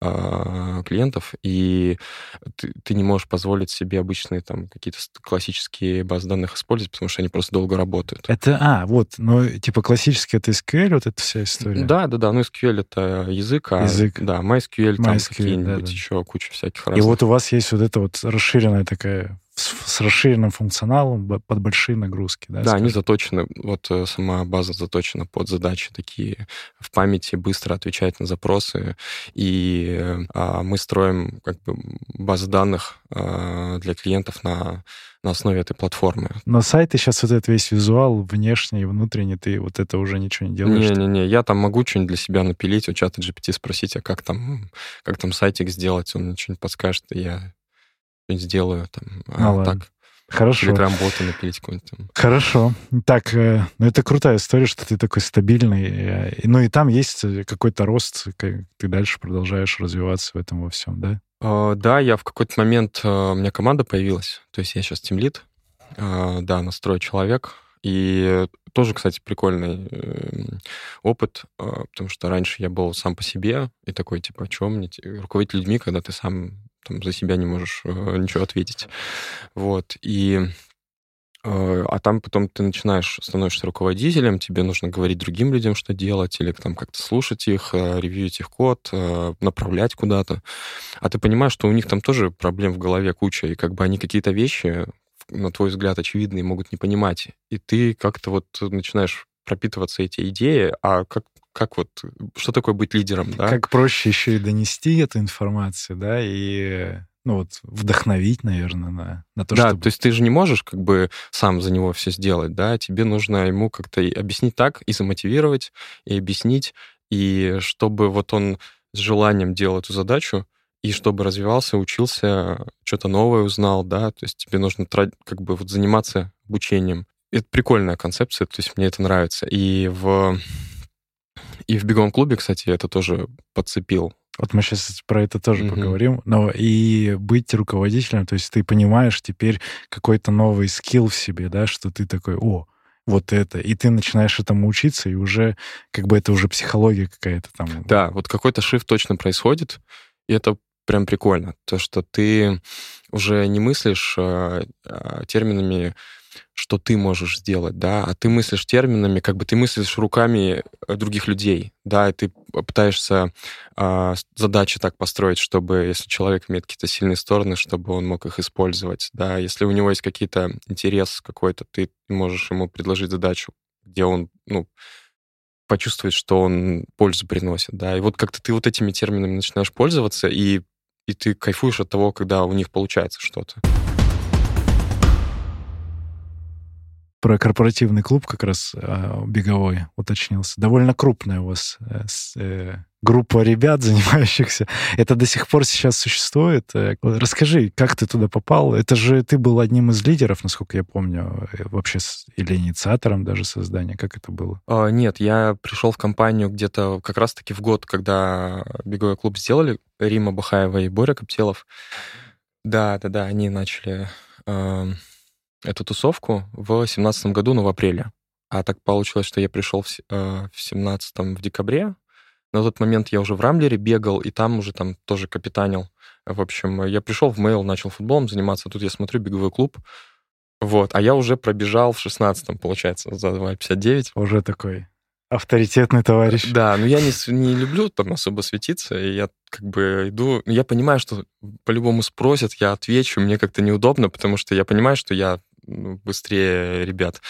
[SPEAKER 1] клиентов, и ты, ты не можешь позволить себе обычные там какие-то классические базы данных использовать, потому что они просто долго работают.
[SPEAKER 2] Это, а, вот, ну, типа классический это SQL, вот эта вся история?
[SPEAKER 1] Да, да, да, ну SQL это язык, а, язык. да, MySQL, MySQL там какие-нибудь да, да. еще куча всяких разных.
[SPEAKER 2] И вот у вас есть вот эта вот расширенная такая с, расширенным функционалом под большие нагрузки. Да,
[SPEAKER 1] да они заточены, вот э, сама база заточена под задачи такие в памяти, быстро отвечать на запросы. И а, мы строим как бы базы данных а, для клиентов на, на основе этой платформы.
[SPEAKER 2] Но сайты сейчас вот этот весь визуал, внешний и внутренний, ты вот это уже ничего не делаешь?
[SPEAKER 1] Не-не-не, я там могу что-нибудь для себя напилить, у чата GPT спросить, а как там, как там сайтик сделать, он мне что-нибудь подскажет, и я сделаю. Там, а,
[SPEAKER 2] ну, так. Хорошо.
[SPEAKER 1] Телеграм-боты напилить какой-нибудь там.
[SPEAKER 2] Хорошо. Так, э, ну это крутая история, что ты такой стабильный. Э, ну и там есть какой-то рост, ты дальше продолжаешь развиваться в этом во всем, да?
[SPEAKER 1] Uh, да, я в какой-то момент, uh, у меня команда появилась, то есть я сейчас тимлит, uh, да, настрой человек, и тоже, кстати, прикольный э, опыт, потому что раньше я был сам по себе и такой, типа, о чем мне руководить людьми, когда ты сам там, за себя не можешь э, ничего ответить. Вот. И э, а там потом ты начинаешь, становишься руководителем, тебе нужно говорить другим людям, что делать, или там как-то слушать их, э, ревьюить их код, направлять куда-то. А ты понимаешь, что у них там тоже проблем в голове куча, и как бы они какие-то вещи, на твой взгляд, очевидные, могут не понимать. И ты как-то вот начинаешь пропитываться эти идеи, а как как вот, что такое быть лидером, да?
[SPEAKER 2] Как проще еще и донести эту информацию, да, и ну вот вдохновить, наверное, на, на то,
[SPEAKER 1] да,
[SPEAKER 2] чтобы...
[SPEAKER 1] то есть ты же не можешь как бы сам за него все сделать, да, тебе нужно ему как-то объяснить так, и замотивировать, и объяснить, и чтобы вот он с желанием делал эту задачу, и чтобы развивался, учился, что-то новое узнал, да, то есть тебе нужно как бы вот заниматься обучением. Это прикольная концепция, то есть мне это нравится. И в и в беговом клубе, кстати, это тоже подцепил.
[SPEAKER 2] Вот мы сейчас про это тоже mm-hmm. поговорим. Но и быть руководителем, то есть ты понимаешь теперь какой-то новый скилл в себе, да, что ты такой, о, вот это, и ты начинаешь этому учиться, и уже как бы это уже психология какая-то там.
[SPEAKER 1] Да, вот какой-то шифт точно происходит, и это прям прикольно, то, что ты уже не мыслишь э, э, терминами что ты можешь сделать, да, а ты мыслишь терминами, как бы ты мыслишь руками э, других людей, да, и ты пытаешься э, задачи так построить, чтобы, если человек имеет какие-то сильные стороны, чтобы он мог их использовать, да, если у него есть какие-то интерес какой-то, ты можешь ему предложить задачу, где он, ну, почувствует, что он пользу приносит, да, и вот как-то ты вот этими терминами начинаешь пользоваться, и, и ты кайфуешь от того, когда у них получается что-то.
[SPEAKER 2] Про корпоративный клуб как раз э, беговой уточнился. Довольно крупная у вас э, э, группа ребят, занимающихся. Это до сих пор сейчас существует. Э, расскажи, как ты туда попал? Это же ты был одним из лидеров, насколько я помню, вообще или инициатором даже создания. Как это было?
[SPEAKER 1] А, нет, я пришел в компанию где-то как раз-таки в год, когда беговой клуб сделали, Рима Бахаева и Боря Коптелов. Да, да, да, они начали э, эту тусовку в семнадцатом году, но в апреле. А так получилось, что я пришел в, э, в 17 в декабре, На тот момент я уже в Рамблере бегал, и там уже там тоже капитанил. В общем, я пришел в мейл, начал футболом заниматься. Тут я смотрю беговой клуб. Вот, а я уже пробежал в 16-м, получается, за 2.59.
[SPEAKER 2] Уже такой авторитетный товарищ.
[SPEAKER 1] Да, но я не, не люблю там особо светиться, и я как бы иду... Я понимаю, что по-любому спросят, я отвечу, мне как-то неудобно, потому что я понимаю, что я быстрее ребят.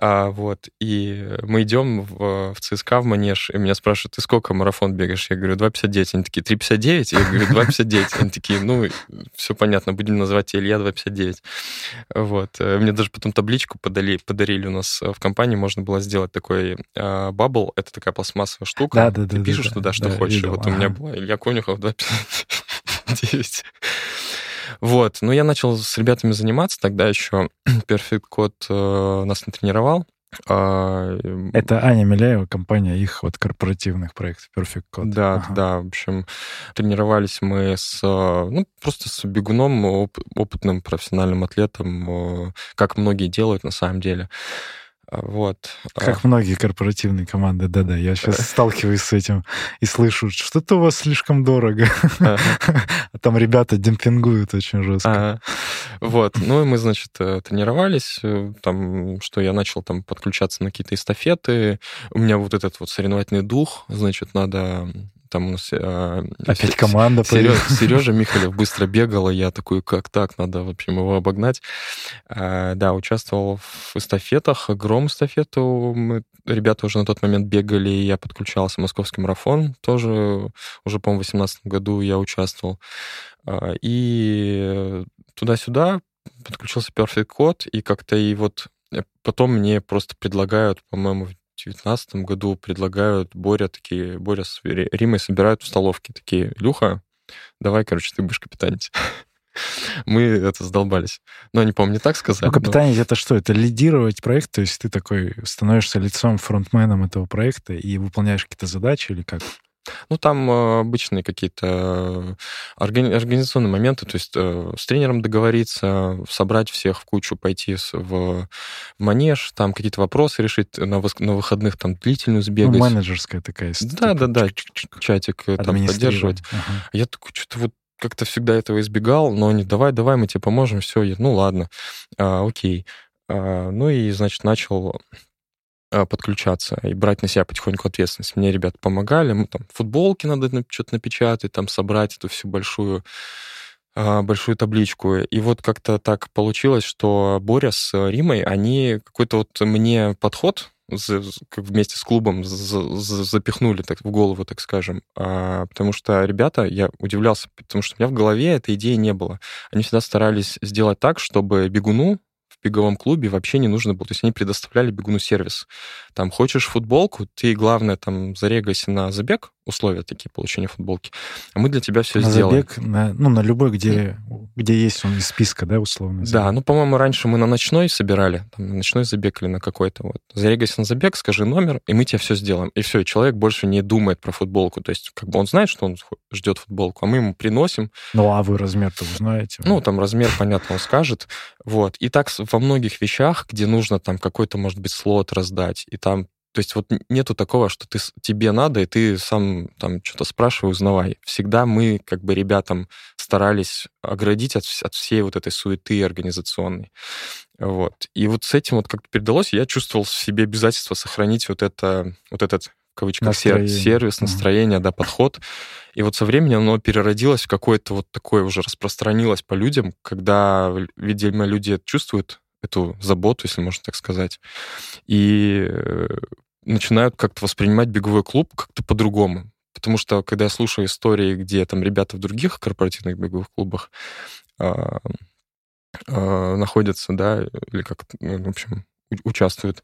[SPEAKER 1] А, вот. И мы идем в, в ЦСКА, в Манеж, и меня спрашивают, ты сколько марафон бегаешь? Я говорю, 2,59. Они такие, 3,59? Я говорю, 2,59. Они такие, ну, все понятно, будем называть тебя Илья 2,59. Вот. Э, мне даже потом табличку подали, подарили у нас в компании, можно было сделать такой а, бабл, это такая пластмассовая штука.
[SPEAKER 2] Да, да,
[SPEAKER 1] ты
[SPEAKER 2] да,
[SPEAKER 1] пишешь
[SPEAKER 2] да,
[SPEAKER 1] туда, что
[SPEAKER 2] да,
[SPEAKER 1] хочешь.
[SPEAKER 2] видел,
[SPEAKER 1] вот
[SPEAKER 2] ага.
[SPEAKER 1] у меня была Илья Конюхов 2,59. Вот. Ну, я начал с ребятами заниматься. Тогда еще Perfect Code э, нас натренировал. А,
[SPEAKER 2] Это Аня Миляева, компания их вот корпоративных проектов Perfect Code.
[SPEAKER 1] Да,
[SPEAKER 2] Ага.
[SPEAKER 1] да, в общем, тренировались мы с, э, ну, просто с бегуном, оп- опытным профессиональным атлетом, э, как многие делают на самом деле. А, Вот. А,
[SPEAKER 2] Как многие корпоративные команды, да-да, я сейчас сталкиваюсь с этим и слышу, что-то у вас слишком дорого. А там ребята демпингуют очень жестко.
[SPEAKER 1] Вот. Ну и мы, значит, э, тренировались, э, там, что я начал там подключаться на какие-то эстафеты. У меня вот этот вот соревновательный дух, значит, надо там у нас... э,
[SPEAKER 2] Опять команда
[SPEAKER 1] Сережа,
[SPEAKER 2] появилась.
[SPEAKER 1] Сережа Михалев быстро бегал, и я такой, как так, надо, в общем, его обогнать. А, Да, участвовал в эстафетах, гром эстафету. Мы, ребята уже на тот момент бегали, и я подключался. Московский марафон тоже уже, по-моему, в 2018 году я участвовал. А, И туда-сюда подключился Perfect Code, и как-то и вот э, потом мне просто предлагают, по-моему, в 2019 году предлагают Боря такие, Боря с Ри- Римой собирают в столовке такие, Илюха, давай, короче, ты будешь капитанить. Мы это задолбались. Ну, не помню, не так сказали.
[SPEAKER 2] Ну,
[SPEAKER 1] но-
[SPEAKER 2] капитанить это что? Это лидировать проект? То есть ты такой становишься лицом, фронтменом этого проекта и выполняешь какие-то задачи или как?
[SPEAKER 1] Ну, там э, обычные какие-то э, органи- организационные моменты, то есть э, с тренером договориться, собрать всех в кучу, пойти в, манеж, там какие-то вопросы решить, на, выходных там длительную
[SPEAKER 2] Ну,
[SPEAKER 1] сбегать.
[SPEAKER 2] менеджерская такая. с-
[SPEAKER 1] Да,
[SPEAKER 2] типа,
[SPEAKER 1] да, да,
[SPEAKER 2] чик-чик-чик,
[SPEAKER 1] чатик там поддерживать.
[SPEAKER 2] Ага.
[SPEAKER 1] Я такой, что-то вот как-то всегда этого избегал, но они, давай, давай, мы тебе поможем, все, ну ладно, А, окей. А, ну и, значит, начал подключаться и брать на себя потихоньку ответственность. Мне ребята помогали, мы там футболки надо на- что-то напечатать, там собрать эту всю большую а, большую табличку. И вот как-то так получилось, что Боря с Римой, они какой-то вот мне подход вместе с клубом за- за- запихнули так в голову, так скажем. А, потому что ребята, я удивлялся, потому что у меня в голове этой идеи не было. Они всегда старались сделать так, чтобы бегуну в беговом клубе вообще не нужно было. То есть они предоставляли бегуну сервис. Там, хочешь футболку, ты, главное, там, зарегайся на забег, условия такие получения футболки, а мы для тебя все
[SPEAKER 2] На
[SPEAKER 1] сделаем.
[SPEAKER 2] забег, на, ну, на любой, где, где есть он из списка, да, условно.
[SPEAKER 1] Да, ну, по-моему, раньше мы на ночной собирали, там, на ночной забег или на какой-то вот. Зарегайся на забег, скажи номер, и мы тебе все сделаем. И все, и человек больше не думает про футболку. То есть, как бы он знает, что он ждет футболку, а мы ему приносим.
[SPEAKER 2] Ну, а вы размер-то узнаете?
[SPEAKER 1] Ну, там размер, понятно, он скажет. Вот. И так во многих вещах, где нужно там какой-то, может быть, слот раздать, и там то есть вот нету такого, что ты, тебе надо, и ты сам там что-то спрашивай, узнавай. Всегда мы, как бы, ребятам старались оградить от, от всей вот этой суеты организационной. Вот. И вот с этим вот как-то передалось, я чувствовал в себе обязательство сохранить вот это, вот этот, кавычках,
[SPEAKER 2] Настроение.
[SPEAKER 1] сервис, настроение, да, подход. И вот со временем оно переродилось в какое-то вот такое уже распространилось по людям, когда, видимо, люди чувствуют, эту заботу, если можно так сказать, и э, начинают как-то воспринимать беговой клуб как-то по-другому. Потому что, когда я слушаю истории, где там ребята в других корпоративных беговых клубах а, а, находятся, да, или как, ну, в общем, участвуют,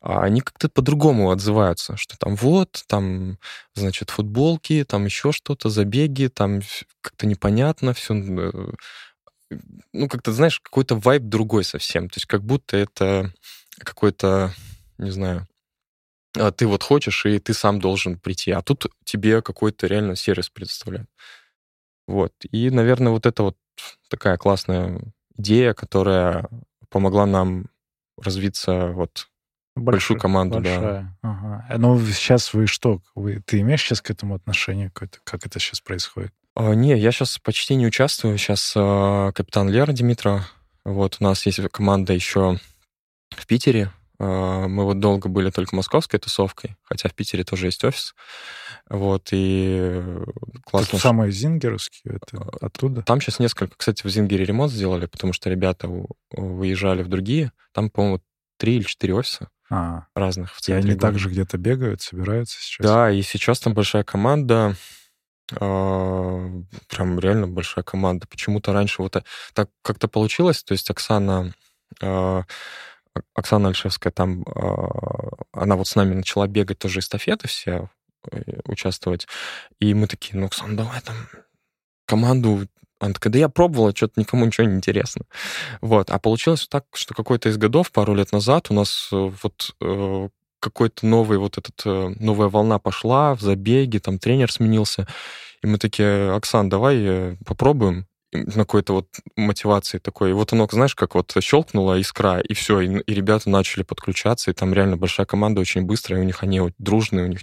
[SPEAKER 1] а они как-то по-другому отзываются, что там вот, там, значит, футболки, там еще что-то, забеги, там как-то непонятно все. Ну, как-то, знаешь, какой-то вайб другой совсем. То есть как будто это какой-то, не знаю, ты вот хочешь, и ты сам должен прийти, а тут тебе какой-то реально сервис предоставляют. Вот. И, наверное, вот это вот такая классная идея, которая помогла нам развиться вот большую команду,
[SPEAKER 2] большая. да. Ага. Ну, сейчас вы что? Вы, ты имеешь сейчас к этому отношение какое-то? Как это сейчас происходит?
[SPEAKER 1] А, не, я сейчас почти не участвую. Сейчас а, капитан Лера Димитрова. Вот у нас есть команда еще в Питере. А, мы вот долго были только московской тусовкой, хотя в Питере тоже есть офис. Вот, и классно.
[SPEAKER 2] Это самые зингеровские, это оттуда?
[SPEAKER 1] Там сейчас несколько. Кстати, в Зингере ремонт сделали, потому что ребята выезжали в другие. Там, по-моему, три или четыре офиса а, разных в
[SPEAKER 2] центре. И они также где-то бегают, собираются сейчас?
[SPEAKER 1] Да, и сейчас там большая команда. А, прям реально большая команда. Почему-то раньше вот так как-то получилось, то есть Оксана а, Оксана Альшевская там, а, она вот с нами начала бегать тоже эстафеты все, э, участвовать. И мы такие, ну, Оксана, давай там команду. Она такая, да я пробовала, что-то никому ничего не интересно. Вот. А получилось так, что какой-то из годов, пару лет назад, у нас э, вот э, какой-то новый вот этот, новая волна пошла в забеге, там тренер сменился. И мы такие, Оксан, давай попробуем на какой-то вот мотивации такой. И вот оно, знаешь, как вот щелкнула искра, и все, и, и ребята начали подключаться, и там реально большая команда очень быстрая, у них они вот дружные, у них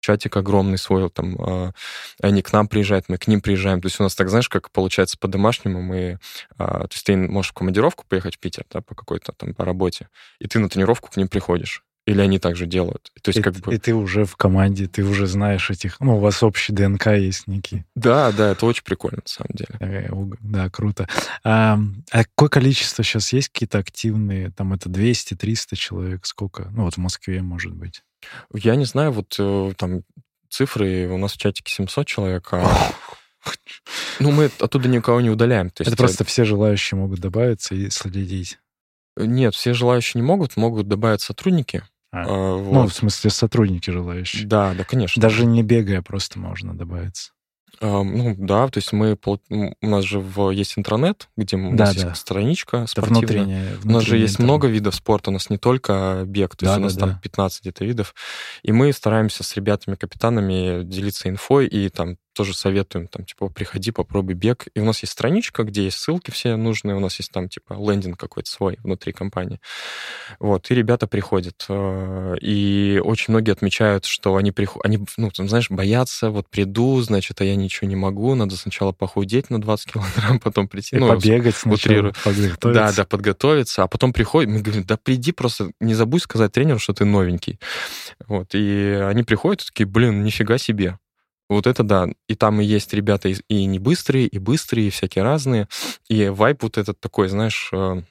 [SPEAKER 1] чатик огромный свой, там, э, они к нам приезжают, мы к ним приезжаем. То есть у нас так, знаешь, как получается по-домашнему, мы, э, то есть ты можешь в командировку поехать в Питер, да, по какой-то там по работе, и ты на тренировку к ним приходишь. Или они также делают?
[SPEAKER 2] То есть, и, как бы... и ты уже в команде, ты уже знаешь этих... Ну, у вас общий ДНК есть некий.
[SPEAKER 1] Да, да, это очень прикольно, на самом деле.
[SPEAKER 2] Да, круто. А, а какое количество сейчас есть какие-то активные? Там это 200-300 человек? Сколько? Ну, вот в Москве, может быть.
[SPEAKER 1] Я не знаю, вот э, там цифры, у нас в чатике 700 человек, а... Ну, мы оттуда никого не удаляем.
[SPEAKER 2] То есть это просто все желающие могут добавиться и следить.
[SPEAKER 1] Нет, все желающие не могут, могут добавить сотрудники.
[SPEAKER 2] А, а, вот. Ну, в смысле, сотрудники желающие.
[SPEAKER 1] Да, да, конечно.
[SPEAKER 2] Даже не бегая, просто можно добавиться.
[SPEAKER 1] А, ну да, то есть мы у нас же в, есть интернет, где у да, нас да. есть страничка спортивная. Это внутренняя, внутренняя у нас же есть интернет. много видов спорта, у нас не только бег, то есть да, у нас да, там да. 15 где-то видов. И мы стараемся с ребятами-капитанами делиться инфой и там тоже советуем, там, типа, приходи, попробуй бег. И у нас есть страничка, где есть ссылки все нужные, у нас есть там, типа, лендинг какой-то свой внутри компании. Вот, и ребята приходят. Э, и очень многие отмечают, что они приходят, они, ну, там, знаешь, боятся, вот приду, значит, а я ничего не могу, надо сначала похудеть на 20 килограмм, потом прийти.
[SPEAKER 2] И ну, побегать сначала,
[SPEAKER 1] подготовиться. Да, да, подготовиться, а потом приходят, мы говорим, да приди просто, не забудь сказать тренеру, что ты новенький. Вот, и они приходят, такие, блин, нифига себе. Вот это да. И там и есть ребята и не быстрые, и быстрые, и всякие разные. И вайп вот этот такой, знаешь, э,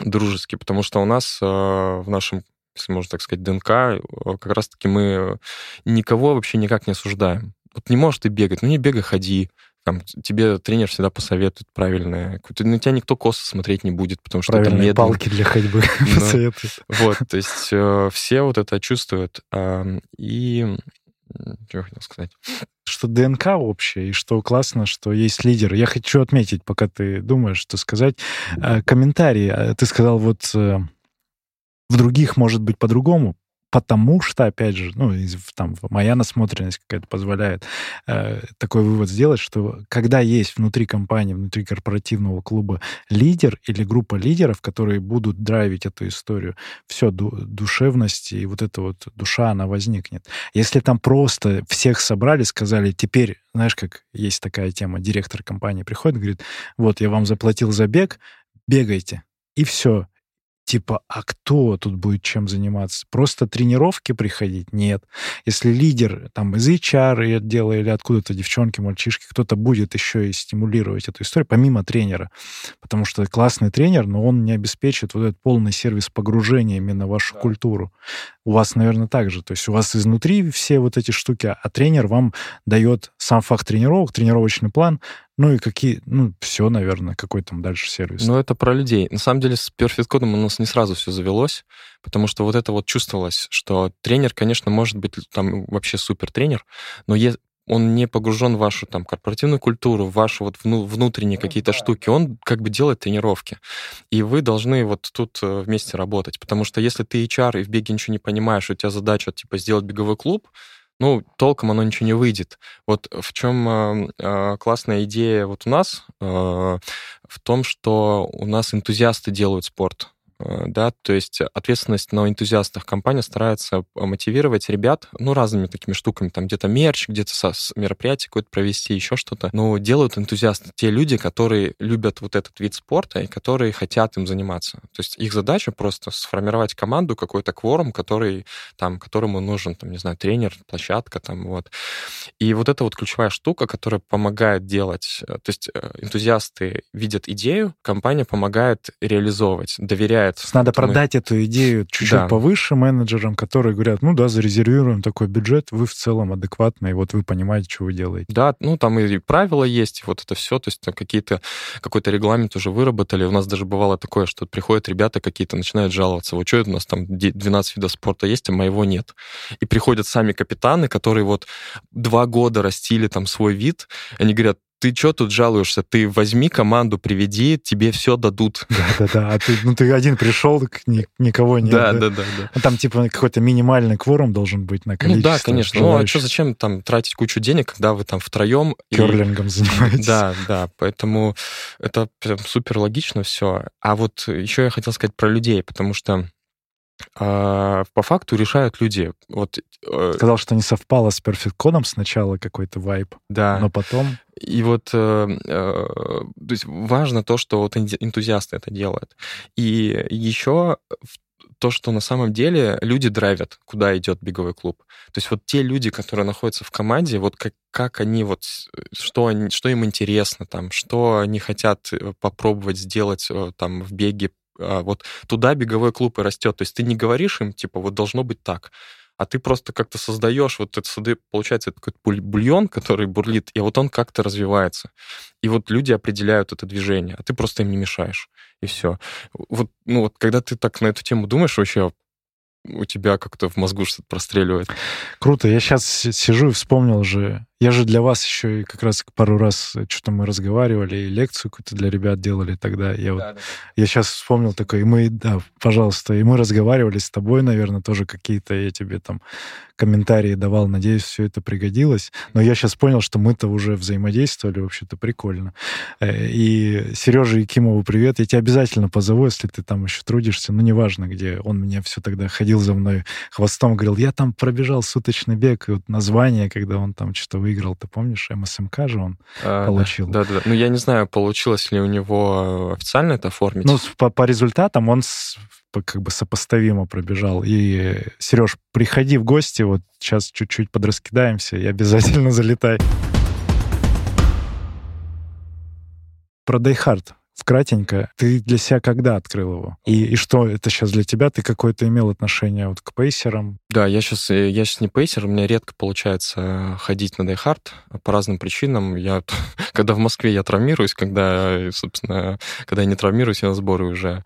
[SPEAKER 1] дружеский, потому что у нас э, в нашем если можно так сказать, ДНК, э, как раз-таки мы никого вообще никак не осуждаем. Вот не можешь ты бегать, ну не бегай, ходи. Там, тебе тренер всегда посоветует правильное. На тебя никто косо смотреть не будет, потому что
[SPEAKER 2] Правильные это медленно. палки для ходьбы
[SPEAKER 1] посоветуют. Вот, то есть все вот это чувствуют. И что я хотел сказать?
[SPEAKER 2] Что ДНК общая, и что классно, что есть лидер. Я хочу отметить, пока ты думаешь, что сказать. Э, комментарии. Э, ты сказал, вот э, в других может быть по-другому потому что, опять же, ну, там моя насмотренность какая-то позволяет э, такой вывод сделать, что когда есть внутри компании, внутри корпоративного клуба лидер или группа лидеров, которые будут драйвить эту историю, все, ду душевность и вот эта вот душа, она возникнет. Если там просто всех собрали, сказали, теперь, знаешь, как есть такая тема, директор компании приходит, говорит, вот, я вам заплатил за бег, бегайте. И все типа, а кто тут будет чем заниматься? Просто тренировки приходить? Нет. Если лидер там из HR отдела или откуда-то девчонки, мальчишки, кто-то будет еще и стимулировать эту историю, помимо тренера. Потому что классный тренер, но он не обеспечит вот этот полный сервис погружения именно в вашу да. культуру. У вас, наверное, так же. То есть у вас изнутри все вот эти штуки, а тренер вам дает сам факт тренировок, тренировочный план, ну и какие, ну, все, наверное, какой там дальше сервис.
[SPEAKER 1] Ну, это про людей. На самом деле, с Perfect Code у нас не сразу все завелось, потому что вот это вот чувствовалось, что тренер, конечно, может быть там вообще супер тренер, но он не погружен в вашу там корпоративную культуру, в ваши вот вну, внутренние ну, какие-то да. штуки. Он как бы делает тренировки. И вы должны вот тут э, вместе работать. Потому что если ты HR и в беге ничего не понимаешь, у тебя задача типа сделать беговой клуб, ну, толком оно ничего не выйдет. Вот в чем э, э, классная идея вот у нас, э, в том, что у нас энтузиасты делают спорт. Э, да, то есть ответственность на энтузиастах. Компания старается мотивировать ребят, ну, разными такими штуками, там где-то мерч, где-то мероприятие какое-то провести, еще что-то. Но делают энтузиасты те люди, которые любят вот этот вид спорта и которые хотят им заниматься. То есть их задача просто сформировать команду, какой-то кворум, который, там, которому нужен, там, не знаю, тренер, площадка, там, вот. И вот это вот ключевая штука, которая помогает делать, э, то есть э, энтузиасты видят идею, компания помогает реализовывать, доверяет.
[SPEAKER 2] Надо этому. продать эту идею чуть-чуть да. повыше менеджерам, которые говорят, ну да, зарезервируем такой бюджет, вы в целом адекватный, вот вы понимаете, что вы делаете.
[SPEAKER 1] Да, ну там и правила есть, вот это все, то есть там какие-то, какой-то регламент уже выработали. У нас даже бывало такое, что приходят ребята какие-то, начинают жаловаться, вот что это у нас там 12 видов спорта есть, а моего нет. И приходят сами капитаны, которые вот два года растили там свой вид, они говорят, ты что тут жалуешься? Ты возьми команду, приведи, тебе все дадут.
[SPEAKER 2] Да-да-да, а ты, ну, ты один пришел, ни, никого нет.
[SPEAKER 1] Да, да, да. да,
[SPEAKER 2] Там типа какой-то минимальный кворум должен быть на количество
[SPEAKER 1] Ну да, конечно. Желающих. Ну а что, зачем там тратить кучу денег, когда вы там втроем...
[SPEAKER 2] Керлингом и... занимаетесь.
[SPEAKER 1] Да, да, поэтому это прям супер логично все. А вот еще я хотел сказать про людей, потому что а, по факту решают люди. Вот,
[SPEAKER 2] э, Сказал, что не совпало с Perfect Code сначала какой-то вайп,
[SPEAKER 1] да.
[SPEAKER 2] но потом...
[SPEAKER 1] И вот э, э, то есть важно то, что вот энтузиасты это делают. И еще то, что на самом деле люди драйвят, куда идет беговой клуб. То есть вот те люди, которые находятся в команде, вот как, как они вот, что, они, что им интересно там, что они хотят попробовать сделать там в беге а, вот туда беговой клуб и растет. То есть ты не говоришь им, типа, вот должно быть так, а ты просто как-то создаешь, вот это, получается, это какой-то бульон, который бурлит, и вот он как-то развивается. И вот люди определяют это движение, а ты просто им не мешаешь, и все. Вот, ну вот, когда ты так на эту тему думаешь, вообще у тебя как-то в мозгу что-то простреливает.
[SPEAKER 2] Круто. Я сейчас сижу и вспомнил же я же для вас еще и как раз пару раз что-то мы разговаривали, и лекцию какую-то для ребят делали тогда. Я, вот, да, да. я сейчас вспомнил такой, и мы, да, пожалуйста, и мы разговаривали с тобой, наверное, тоже какие-то я тебе там комментарии давал. Надеюсь, все это пригодилось. Но я сейчас понял, что мы-то уже взаимодействовали, вообще-то прикольно. Э, и Сереже Якимову привет. Я тебя обязательно позову, если ты там еще трудишься. Ну, неважно, где. Он меня все тогда ходил за мной хвостом, говорил, я там пробежал суточный бег, и вот название, когда он там что-то выиграл, ты помнишь, МСМК же он а, получил.
[SPEAKER 1] Да, да, да. Ну, я не знаю, получилось ли у него официально это оформить.
[SPEAKER 2] Ну, по, по результатам он с, как бы сопоставимо пробежал. И, Сереж, приходи в гости, вот сейчас чуть-чуть подраскидаемся и обязательно залетай. Про Die Hard вкратенько, ты для себя когда открыл его? И, и что это сейчас для тебя? Ты какое-то имел отношение вот к пейсерам?
[SPEAKER 1] Да, я сейчас, э, я сейчас не пейсер, у меня редко получается ходить на Die Hard по разным причинам. Я, когда в Москве я травмируюсь, когда, собственно, когда я не травмируюсь, я на сборы уже.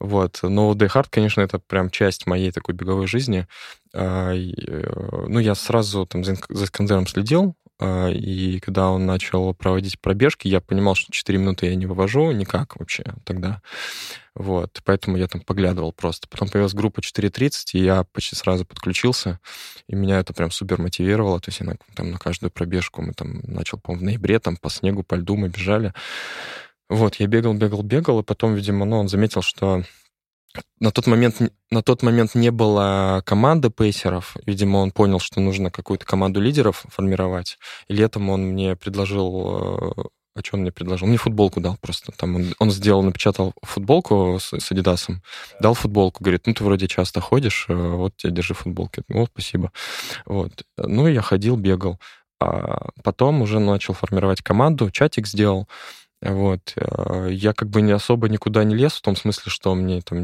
[SPEAKER 1] Вот. Но дайхард, конечно, это прям часть моей такой беговой жизни. А, э, ну, я сразу там за Искандером следил, и когда он начал проводить пробежки, я понимал, что 4 минуты я не вывожу никак вообще тогда. Вот, поэтому я там поглядывал просто. Потом появилась группа 4.30, и я почти сразу подключился, и меня это прям супер мотивировало. То есть я на, там на каждую пробежку мы там начал, по в ноябре там по снегу, по льду мы бежали. Вот, я бегал, бегал, бегал, и потом, видимо, ну, он заметил, что на тот момент на тот момент не было команды пейсеров. Видимо, он понял, что нужно какую-то команду лидеров формировать. И летом он мне предложил... А что он мне предложил? Мне футболку дал просто. Там он, он сделал, напечатал футболку с, с Адидасом, дал футболку, говорит, ну, ты вроде часто ходишь, э, вот тебе держи футболки. Вот, спасибо. Вот. Ну, я ходил, бегал. А потом уже начал формировать команду, чатик сделал. Вот. Э, я как бы не особо никуда не лез, в том смысле, что мне там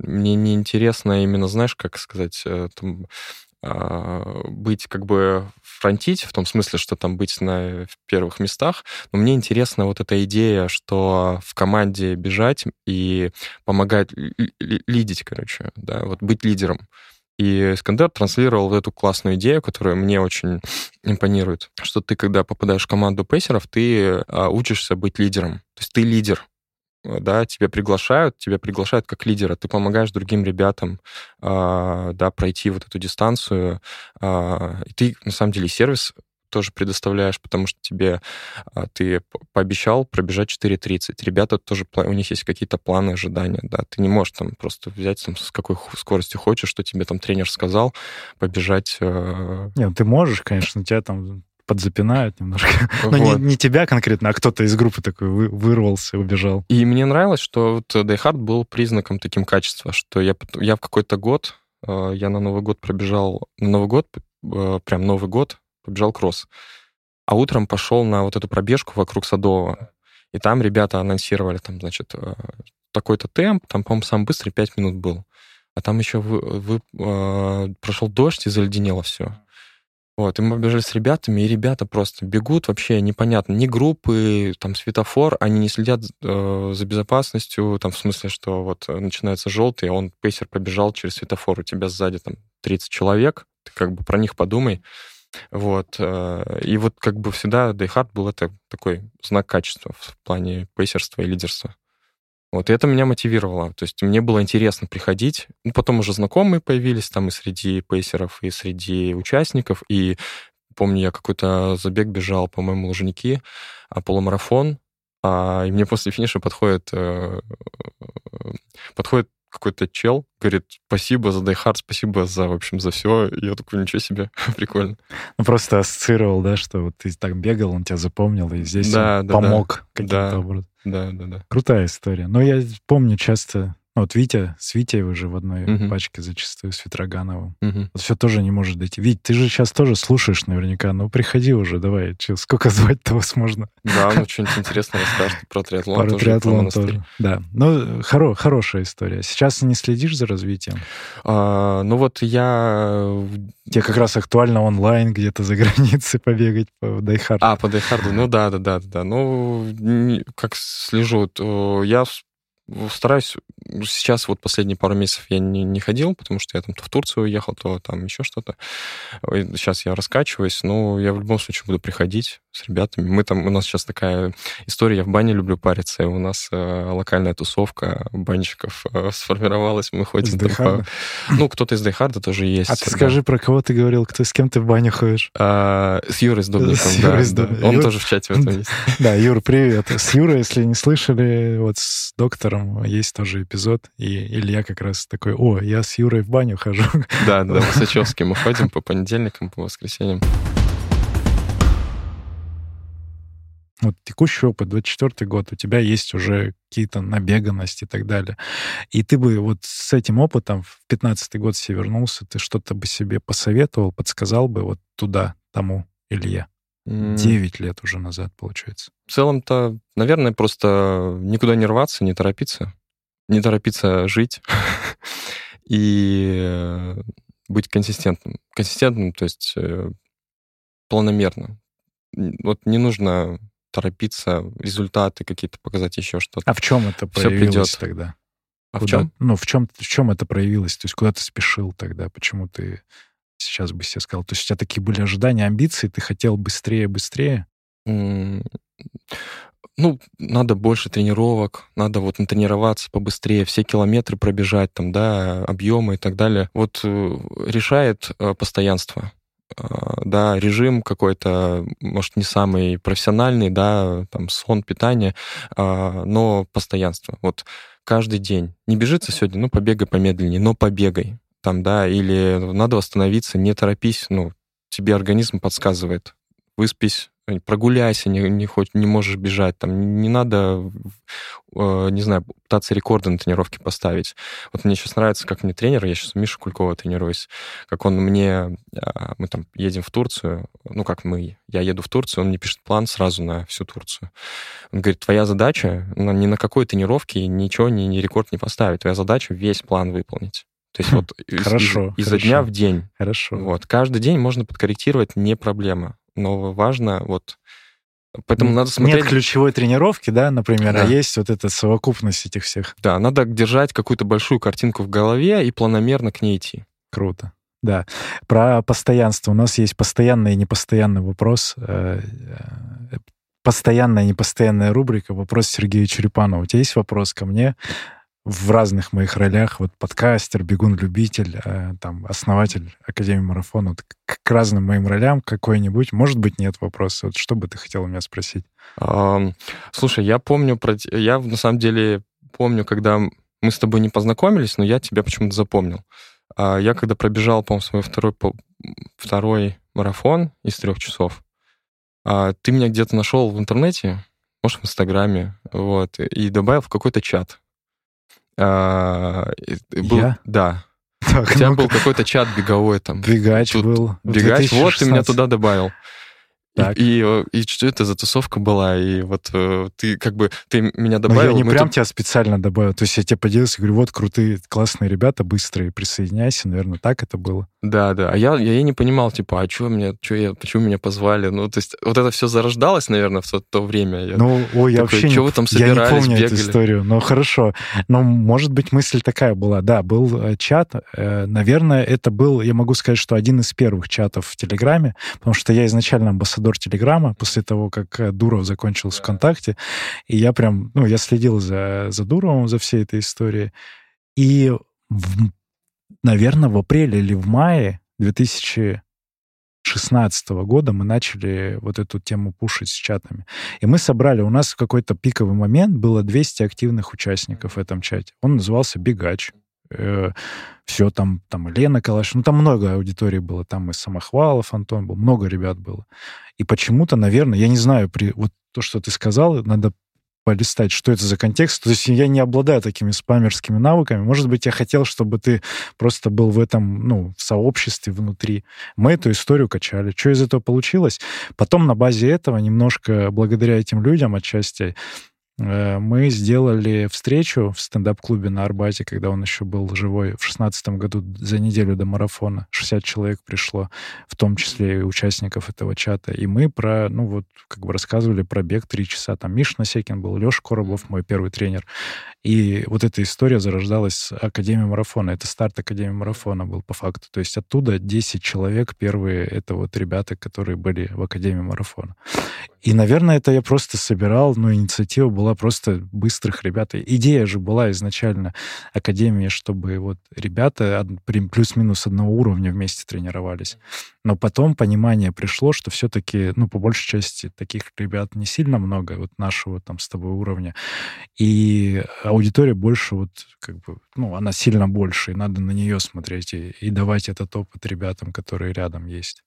[SPEAKER 1] мне не интересно именно, знаешь, как сказать, э, там, а, быть как бы фронтить, в том смысле, что там быть на в первых местах, но мне интересна вот эта идея, что в команде бежать и помогать лидить, короче, да, вот быть лидером. И Искандер транслировал вот эту классную идею, которая мне очень импонирует, что ты, когда попадаешь в команду пейсеров, ты а, учишься быть лидером. То есть ты лидер, да, тебя приглашают, тебя приглашают как лидера, ты помогаешь другим ребятам, а, да, пройти вот эту дистанцию, а, и ты, на самом деле, сервис тоже предоставляешь, потому что тебе а, ты пообещал пробежать 4.30. Ребята тоже, у них есть какие-то планы, ожидания, да. Ты не можешь там просто взять там с какой скоростью хочешь, что тебе там тренер сказал, побежать. Э...
[SPEAKER 2] Нет, ну ты можешь, конечно, тебя там подзапинают немножко. Вот. Но не, не тебя конкретно, а кто-то из группы такой вы, вырвался, убежал.
[SPEAKER 1] И мне нравилось, что вот Die Hard был признаком таким качества, что я, я в какой-то год, э, я на Новый год пробежал, на Новый год, прям Новый год, побежал кросс. А утром пошел на вот эту пробежку вокруг Садового. И там ребята анонсировали, там, значит, э, такой-то темп, там, по-моему, самый быстрый 5 минут был. А там еще вы, вы, э, прошел дождь и заледенело все. Вот, и мы побежали с ребятами, и ребята просто бегут вообще непонятно. Ни группы, там, светофор, они не следят э, за безопасностью, там, в смысле, что вот начинается желтый, а он, пейсер, побежал через светофор, у тебя сзади там 30 человек, ты как бы про них подумай. Вот. Э, и вот как бы всегда Hard был это такой знак качества в плане пейсерства и лидерства. Вот, и это меня мотивировало. То есть мне было интересно приходить. Ну, потом уже знакомые появились там и среди пейсеров, и среди участников. И помню, я какой-то забег бежал, по-моему, Лужники, а полумарафон. А, и мне после финиша подходит, э, подходит какой-то чел, говорит, спасибо за Die спасибо за, в общем, за все. Я такой, ничего себе, прикольно.
[SPEAKER 2] Ну, просто ассоциировал, да, что вот ты так бегал, он тебя запомнил, и здесь да, да, помог да. каким-то
[SPEAKER 1] да,
[SPEAKER 2] образом.
[SPEAKER 1] Да, да, да.
[SPEAKER 2] Крутая история. Но я помню часто вот Витя, с Витей уже в одной uh-huh. пачке зачастую, с Ветрогановым. Uh-huh. Вот все тоже не может дойти. Вить, ты же сейчас тоже слушаешь наверняка. Ну, приходи уже, давай. Че, сколько звать-то вас можно?
[SPEAKER 1] Да, ну, что-нибудь интересное расскажешь про триатлон. Про
[SPEAKER 2] тоже, триатлон тоже, да. Ну, хоро, хорошая история. Сейчас не следишь за развитием?
[SPEAKER 1] А, ну, вот я...
[SPEAKER 2] Тебе как раз актуально онлайн где-то за границей побегать по Дайхарду.
[SPEAKER 1] А, по Дайхарду, ну да, да, да, да. Ну, как слежу, я стараюсь сейчас вот последние пару месяцев я не, не ходил, потому что я там то в Турцию уехал, то там еще что-то. Сейчас я раскачиваюсь, но я в любом случае буду приходить с ребятами. Мы там, у нас сейчас такая история, я в бане люблю париться, и у нас э, локальная тусовка банщиков э, сформировалась, мы ходим. Из
[SPEAKER 2] по...
[SPEAKER 1] Ну, кто-то из Дейхарда тоже есть.
[SPEAKER 2] А ты да. скажи, про кого ты говорил, кто с кем ты в баню ходишь?
[SPEAKER 1] А, с Юрой с да. Юрой да. Он Юр... тоже в чате в этом есть.
[SPEAKER 2] Да, Юр, привет. С Юрой, если не слышали, вот с доктором есть тоже эпизод, и Илья как раз такой, о, я с Юрой в баню хожу.
[SPEAKER 1] Да, да, в Сачевске мы ходим по понедельникам, по воскресеньям.
[SPEAKER 2] вот текущий опыт, 24 год, у тебя есть уже какие-то набеганности и так далее. И ты бы вот с этим опытом в 15 год себе вернулся, ты что-то бы себе посоветовал, подсказал бы вот туда, тому Илье? Девять лет уже назад, получается.
[SPEAKER 1] В целом-то, наверное, просто никуда не рваться, не торопиться. Не торопиться жить и быть консистентным. Консистентным, то есть э, планомерно. Вот не нужно торопиться, результаты какие-то показать, еще что-то.
[SPEAKER 2] А в чем это проявилось тогда?
[SPEAKER 1] А куда? в чем?
[SPEAKER 2] Ну, в чем, в чем это проявилось? То есть куда ты спешил тогда? Почему ты сейчас бы себе сказал? То есть у тебя такие были ожидания, амбиции, ты хотел быстрее, быстрее?
[SPEAKER 1] Mm, ну, надо больше тренировок, надо вот натренироваться побыстрее, все километры пробежать, там, да, объемы и так далее. Вот э, решает э, постоянство. А, да, режим какой-то, может, не самый профессиональный, да, там, сон, питание, но постоянство. Вот каждый день. Не бежится сегодня, ну, побегай помедленнее, но побегай. Там, да, или надо восстановиться, не торопись, ну, тебе организм подсказывает. Выспись, прогуляйся, не, не, хоть, не можешь бежать, там, не надо, э, не знаю, пытаться рекорды на тренировке поставить. Вот мне сейчас нравится, как мне тренер, я сейчас у Миши Кулькова тренируюсь, как он мне, э, мы там едем в Турцию, ну, как мы, я еду в Турцию, он мне пишет план сразу на всю Турцию. Он говорит, твоя задача ну, ни на какой тренировке ничего, ни, ни рекорд не поставить, твоя задача весь план выполнить. То есть вот
[SPEAKER 2] хорошо,
[SPEAKER 1] из, изо дня в день.
[SPEAKER 2] Хорошо.
[SPEAKER 1] Вот. Каждый день можно подкорректировать, не проблема но важно вот Поэтому надо смотреть...
[SPEAKER 2] Нет ключевой тренировки, да, например, а да. а есть вот эта совокупность этих всех.
[SPEAKER 1] Да, надо держать какую-то большую картинку в голове и планомерно к ней идти.
[SPEAKER 2] Круто. Да. Про постоянство. У нас есть постоянный и непостоянный вопрос. Э, э, постоянная и непостоянная рубрика «Вопрос Сергея Черепанова». У тебя есть вопрос ко мне? В разных моих ролях, вот подкастер, бегун-любитель, э, там, основатель Академии Марафона, вот, к, к разным моим ролям какой-нибудь, может быть, нет вопроса. Вот что бы ты хотел у меня спросить?
[SPEAKER 1] Um, слушай, я помню, про... я на самом деле помню, когда мы с тобой не познакомились, но я тебя почему-то запомнил. Uh, я когда пробежал, по-моему, свой второй, второй марафон из трех часов, uh, ты меня где-то нашел в интернете, может, в Инстаграме, вот, и добавил в какой-то чат.
[SPEAKER 2] А, был, Я?
[SPEAKER 1] Да. Так, У тебя ну был какой-то чат беговой там.
[SPEAKER 2] Бегач Тут, был.
[SPEAKER 1] Бегач, вот ты меня туда добавил. Так. И, и, и что это за тусовка была? И вот э, ты как бы, ты меня добавил...
[SPEAKER 2] Но я не прям тут... тебя специально добавил. То есть я тебе поделился, говорю, вот крутые, классные ребята, быстрые, присоединяйся. Наверное, так это было.
[SPEAKER 1] Да, да. А я, я, я не понимал, типа, а что мне, что я, почему меня позвали? Ну, то есть вот это все зарождалось, наверное, в то, то время.
[SPEAKER 2] Я ну, ой, я вообще
[SPEAKER 1] не, вы там собирались,
[SPEAKER 2] я не помню
[SPEAKER 1] бегали?
[SPEAKER 2] эту историю. Но хорошо. Но, может быть, мысль такая была. Да, был э, чат. Э, наверное, это был, я могу сказать, что один из первых чатов в Телеграме, потому что я изначально амбассадор Телеграма, после того, как э, Дуров закончил да. ВКонтакте. И я прям, ну, я следил за, за Дуровым, за всей этой историей. И, в, наверное, в апреле или в мае 2016 года мы начали вот эту тему пушить с чатами. И мы собрали, у нас в какой-то пиковый момент было 200 активных участников в этом чате. Он назывался «Бегач». Э, все там, там Лена Калаш, ну там много аудитории было, там и Самохвалов Антон был, много ребят было. И почему-то, наверное, я не знаю, при вот то, что ты сказал, надо полистать, что это за контекст. То есть я не обладаю такими спамерскими навыками. Может быть, я хотел, чтобы ты просто был в этом, ну, в сообществе внутри. Мы эту историю качали. Что из этого получилось? Потом на базе этого, немножко благодаря этим людям отчасти, мы сделали встречу в стендап-клубе на Арбате, когда он еще был живой, в шестнадцатом году за неделю до марафона. 60 человек пришло, в том числе и участников этого чата. И мы про, ну вот, как бы рассказывали про бег три часа. Там Миша Насекин был, Леша Коробов, мой первый тренер. И вот эта история зарождалась с Академии марафона. Это старт Академии марафона был по факту. То есть оттуда 10 человек первые, это вот ребята, которые были в Академии марафона. И, наверное, это я просто собирал, но инициатива была просто быстрых ребят. Идея же была изначально Академии, чтобы вот ребята плюс-минус одного уровня вместе тренировались. Но потом понимание пришло, что все-таки, ну, по большей части таких ребят не сильно много, вот нашего там с тобой уровня. И аудитория больше вот как бы, ну, она сильно больше, и надо на нее смотреть и, и давать этот опыт ребятам, которые рядом есть.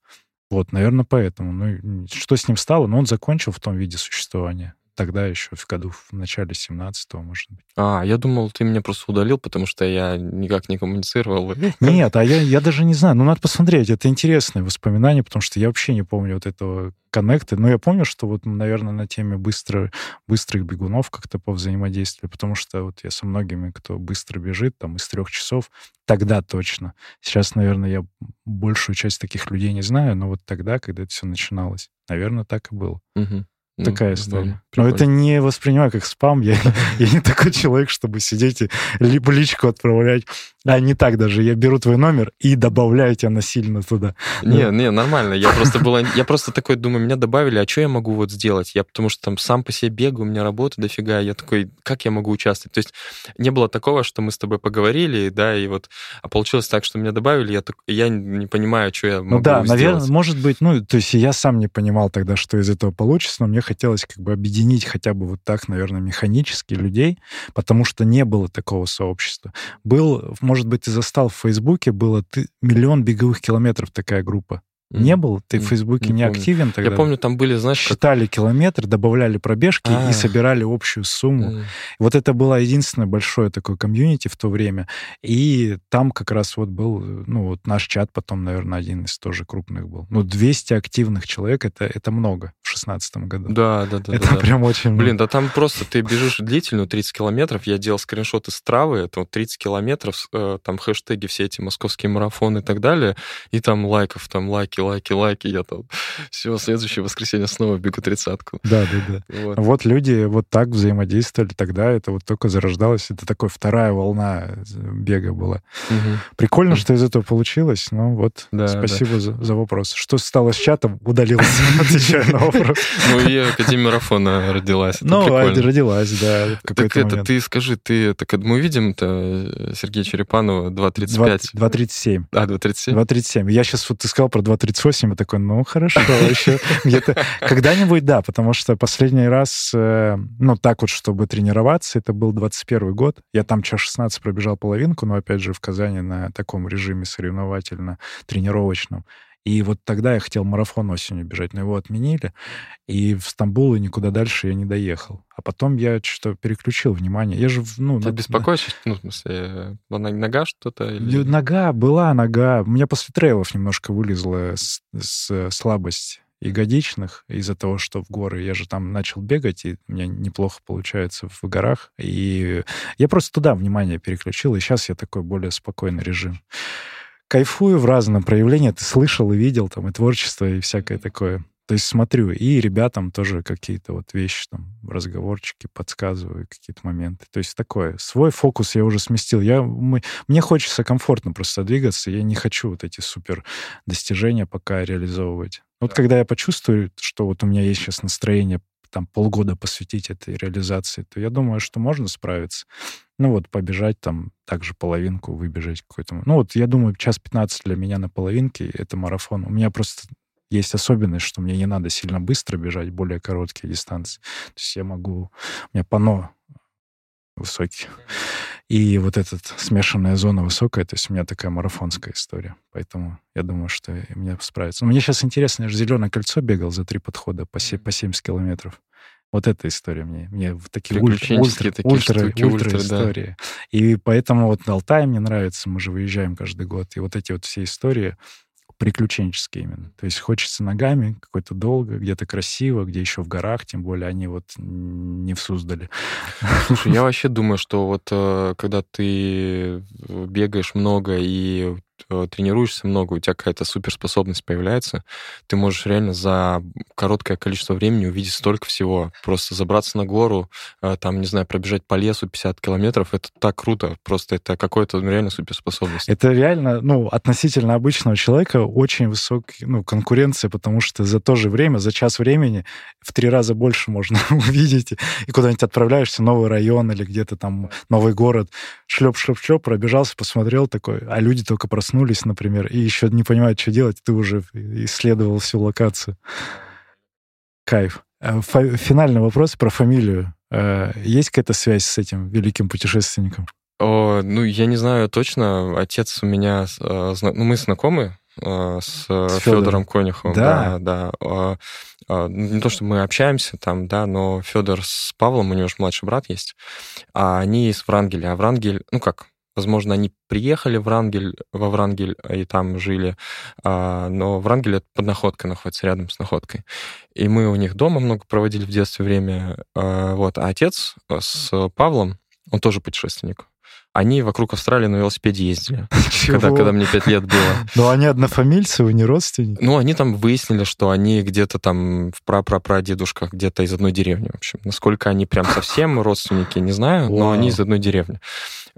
[SPEAKER 2] Вот, наверное, поэтому. Ну, что с ним стало? Ну, он закончил в том виде существования тогда еще, в году, в начале 17-го, может быть.
[SPEAKER 1] А, я думал, ты меня просто удалил, потому что я никак не коммуницировал.
[SPEAKER 2] Нет, а я, я даже не знаю. Ну, надо посмотреть. Это интересные воспоминания, потому что я вообще не помню вот этого коннекта. Но я помню, что вот, наверное, на теме быстро, быстрых бегунов как-то по взаимодействию, потому что вот я со многими, кто быстро бежит, там, из трех часов, тогда точно. Сейчас, наверное, я большую часть таких людей не знаю, но вот тогда, когда это все начиналось, наверное, так и было.
[SPEAKER 1] Угу.
[SPEAKER 2] Такая ну, история. Но это не воспринимаю как спам. Я, я не такой человек, чтобы сидеть и либо личку отправлять. А не так даже. Я беру твой номер и добавляю тебя насильно туда.
[SPEAKER 1] Не, не, нормально. Я просто была, я просто такой думаю, меня добавили, а что я могу вот сделать? Я потому что там сам по себе бегаю, у меня работа дофига. Я такой, как я могу участвовать? То есть не было такого, что мы с тобой поговорили, да, и вот, а получилось так, что меня добавили, я, так, я не понимаю, что я ну могу Ну да,
[SPEAKER 2] сделать. наверное, может быть, ну, то есть я сам не понимал тогда, что из этого получится, но мне хотелось как бы объединить хотя бы вот так, наверное, механически людей, потому что не было такого сообщества. Был, может быть, ты застал в Фейсбуке, было ты, миллион беговых километров такая группа. Не был? Ты в Фейсбуке не, не активен тогда?
[SPEAKER 1] Я помню, там были, знаешь...
[SPEAKER 2] Считали как... километр, добавляли пробежки А-а-а. и а. собирали общую сумму. Mm. Вот это было единственное большое такое комьюнити в то время. И там как раз вот был, ну, вот наш чат потом, наверное, один из тоже крупных был. Ну, 200 активных человек, это, это много в шестнадцатом году.
[SPEAKER 1] Да, да, да.
[SPEAKER 2] Это
[SPEAKER 1] да,
[SPEAKER 2] прям
[SPEAKER 1] да.
[SPEAKER 2] очень
[SPEAKER 1] много. Блин, да там просто ты бежишь длительную 30 километров. Я делал скриншоты с травы, это вот 30 километров, э, там хэштеги все эти московские марафоны и так далее. И там лайков, там лайки, лайки, лайки, я там все, следующее воскресенье снова бегу тридцатку.
[SPEAKER 2] Да, да, да. Вот. вот люди вот так взаимодействовали, тогда это вот только зарождалось, это такой вторая волна бега была. Угу. Прикольно, что из этого получилось, ну вот, да, спасибо да. За, за вопрос. Что стало с чатом, удалился, отвечая на вопрос.
[SPEAKER 1] Ну и Академия марафона родилась.
[SPEAKER 2] Ну, родилась, да.
[SPEAKER 1] Так это, ты скажи, ты, так мы видим-то Сергея Черепанова 2.35.
[SPEAKER 2] 2.37.
[SPEAKER 1] А, 2.37?
[SPEAKER 2] 2.37. Я сейчас вот ты сказал про 2.38, я такой, ну, хорошо, еще где-то когда-нибудь, да, потому что последний раз, э, ну, так вот, чтобы тренироваться, это был 21 год. Я там час 16 пробежал половинку, но, опять же, в Казани на таком режиме соревновательно-тренировочном. И вот тогда я хотел марафон осенью бежать, но его отменили. И в Стамбул и никуда дальше я не доехал. А потом я что-то переключил внимание. Я же, ну...
[SPEAKER 1] Тебя на... беспокоишь? Ну, в смысле, нога что-то? Или...
[SPEAKER 2] Нога, была нога. У меня после трейлов немножко вылезла с, с слабость ягодичных из-за того, что в горы я же там начал бегать, и у меня неплохо получается в горах. И я просто туда внимание переключил, и сейчас я такой более спокойный режим кайфую в разном проявлении. Ты слышал и видел там и творчество, и всякое такое. То есть смотрю, и ребятам тоже какие-то вот вещи, там, разговорчики подсказываю, какие-то моменты. То есть такое. Свой фокус я уже сместил. Я, мы, мне хочется комфортно просто двигаться. Я не хочу вот эти супер достижения пока реализовывать. Вот когда я почувствую, что вот у меня есть сейчас настроение там полгода посвятить этой реализации, то я думаю, что можно справиться. Ну вот побежать там также половинку, выбежать какой-то... Ну вот я думаю, час 15 для меня на половинке — это марафон. У меня просто есть особенность, что мне не надо сильно быстро бежать, более короткие дистанции. То есть я могу... У меня пано высокий. И вот эта смешанная зона высокая, то есть у меня такая марафонская история. Поэтому я думаю, что мне справится. Но мне сейчас интересно, я же «Зеленое кольцо» бегал за три подхода по, се- по 70 километров. Вот эта история мне, мне такие ультра, ультра, такие ультра, штуки, ультра, ультра истории. Да. И поэтому вот Алтай мне нравится, мы же выезжаем каждый год. И вот эти вот все истории, приключенческие именно. То есть хочется ногами, какой-то долго, где-то красиво, где еще в горах, тем более они вот не в Суздале.
[SPEAKER 1] Слушай, я вообще думаю, что вот э, когда ты бегаешь много и Э, тренируешься много, у тебя какая-то суперспособность появляется, ты можешь реально за короткое количество времени увидеть столько всего. Просто забраться на гору, э, там, не знаю, пробежать по лесу 50 километров, это так круто. Просто это какое-то ну, реально суперспособность.
[SPEAKER 2] Это реально, ну, относительно обычного человека очень высокая, ну, конкуренция, потому что за то же время, за час времени в три раза больше можно увидеть. И куда-нибудь отправляешься, новый район или где-то там новый город, шлеп-шлеп-шлеп, пробежался, посмотрел такой, а люди только проснулись проснулись, например, и еще не понимают, что делать, ты уже исследовал всю локацию. Кайф. Э, финальный вопрос про фамилию. Э, есть какая-то связь с этим великим путешественником?
[SPEAKER 1] О, ну, я не знаю точно. Отец у меня... Э, ну, мы знакомы с, с Федором Конюховым.
[SPEAKER 2] Да,
[SPEAKER 1] да. да. Не то, что мы общаемся там, да, но Федор с Павлом, у него же младший брат есть, а они из Врангеля. А Врангель, ну как, Возможно, они приехали в Врангель, во Врангель и там жили, а, но Врангель это под находкой находится, рядом с находкой. И мы у них дома много проводили в детстве время. А, вот. А отец с Павлом, он тоже путешественник. Они вокруг Австралии на велосипеде ездили, когда, когда мне пять лет было.
[SPEAKER 2] Но они однофамильцы, вы не родственники?
[SPEAKER 1] Ну, они там выяснили, что они где-то там в пра-пра-прадедушках, где-то из одной деревни, в общем. Насколько они прям совсем родственники, не знаю, но они из одной деревни.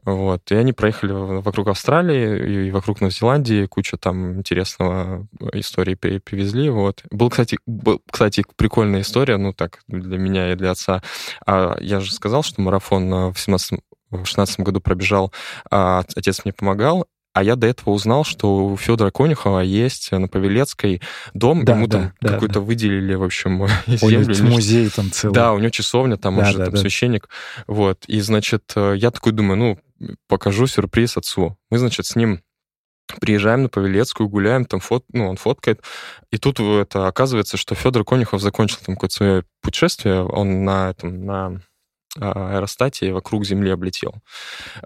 [SPEAKER 1] Вот. И они проехали вокруг Австралии и вокруг Новой Зеландии, куча там интересного истории привезли. Вот. Был, кстати, был, кстати, прикольная история, ну так, для меня и для отца. А я же сказал, что марафон в 17 в 16 году пробежал, а отец мне помогал, а я до этого узнал, что у Федора Конюхова есть на Павелецкой дом, да, ему да, там да, какой-то да. выделили, в общем,
[SPEAKER 2] землю. музей там целый.
[SPEAKER 1] Да, у него часовня, там да, он же да, там да. священник. Вот, и, значит, э, я такой думаю, ну, покажу сюрприз отцу. Мы, значит, с ним приезжаем на Павелецкую, гуляем, там фот, ну, он фоткает. И тут это оказывается, что Федор Конюхов закончил там какое-то свое путешествие. Он на этом, на аэростате вокруг Земли облетел.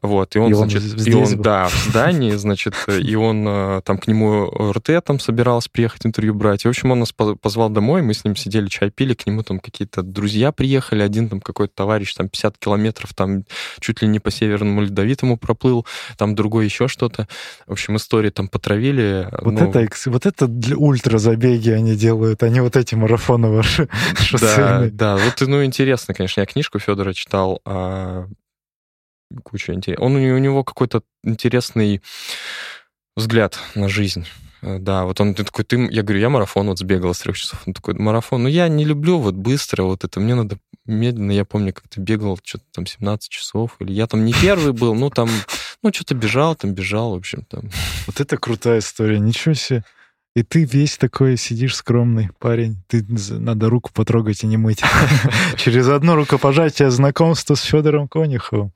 [SPEAKER 1] Вот, и он,
[SPEAKER 2] И он
[SPEAKER 1] значит, и он,
[SPEAKER 2] был.
[SPEAKER 1] да, в здании, значит, и он а, там к нему РТ там собирался приехать интервью брать. И, в общем, он нас по- позвал домой, мы с ним сидели, чай пили, к нему там какие-то друзья приехали, один там какой-то товарищ там 50 километров там чуть ли не по Северному Ледовитому проплыл, там другой еще что-то. В общем, истории там потравили.
[SPEAKER 2] Вот,
[SPEAKER 1] ну,
[SPEAKER 2] это, вот это для ультразабеги они делают, они вот эти марафоны ваши
[SPEAKER 1] Да, да, вот, ну, интересно, конечно. Я книжку Федора читал, а, куча интересного. Он, у него- у него какой-то интересный взгляд на жизнь. Э, Да, вот он такой, ты, я говорю, я марафон вот сбегал с трех часов. Он такой, марафон, ну я не люблю вот быстро вот это, мне надо медленно. Я помню, как ты бегал что-то там 17 часов, или я там не первый был, ну там, ну что-то бежал, там бежал, в общем, там.
[SPEAKER 2] Вот это крутая история, ничего себе. И ты весь такой сидишь скромный парень. Ты надо руку потрогать и не мыть. Через одно рукопожатие знакомство с Федором Конюховым.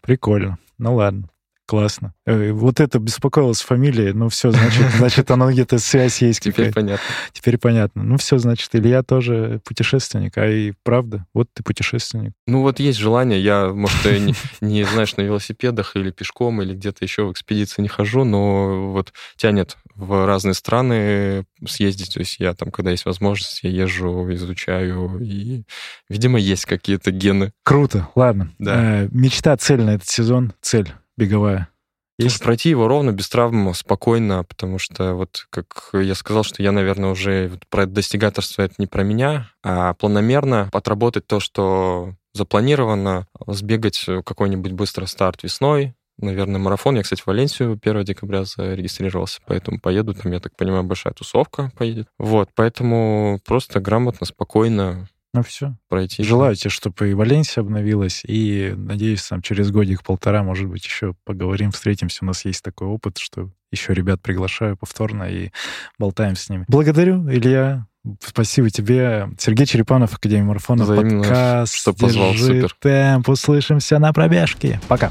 [SPEAKER 2] Прикольно. Ну ладно. Классно. Э, Вот это беспокоилось фамилия. Ну все, значит, значит, оно где-то связь есть
[SPEAKER 1] Теперь понятно.
[SPEAKER 2] Теперь понятно. Ну все, значит, Илья тоже путешественник. А и правда, вот ты путешественник.
[SPEAKER 1] Ну вот есть желание, я, может, не, не, знаешь, на велосипедах или пешком, или где-то еще в экспедиции не хожу, но вот тянет в разные страны съездить. То есть я там, когда есть возможность, я езжу, изучаю, и, видимо, есть какие-то гены.
[SPEAKER 2] Круто. Ладно.
[SPEAKER 1] Да.
[SPEAKER 2] Э, Мечта, цель на этот сезон, цель беговая.
[SPEAKER 1] Есть пройти его ровно, без травм, спокойно, потому что вот, как я сказал, что я, наверное, уже вот про достигаторство это не про меня, а планомерно отработать то, что запланировано, сбегать какой-нибудь быстрый старт весной, наверное, марафон. Я, кстати, в Валенсию 1 декабря зарегистрировался, поэтому поеду, там, я так понимаю, большая тусовка поедет. Вот, поэтому просто грамотно, спокойно
[SPEAKER 2] Ну все.
[SPEAKER 1] пройти.
[SPEAKER 2] Желаю тебе, чтобы и Валенсия обновилась, и, надеюсь, там через годик-полтора, может быть, еще поговорим, встретимся. У нас есть такой опыт, что еще ребят приглашаю повторно и болтаем с ними. Благодарю, Илья. Спасибо тебе. Сергей Черепанов, Академия марафона,
[SPEAKER 1] Взаимно,
[SPEAKER 2] подкаст.
[SPEAKER 1] что позвал,
[SPEAKER 2] Держи
[SPEAKER 1] супер.
[SPEAKER 2] темп. Услышимся на пробежке. Пока.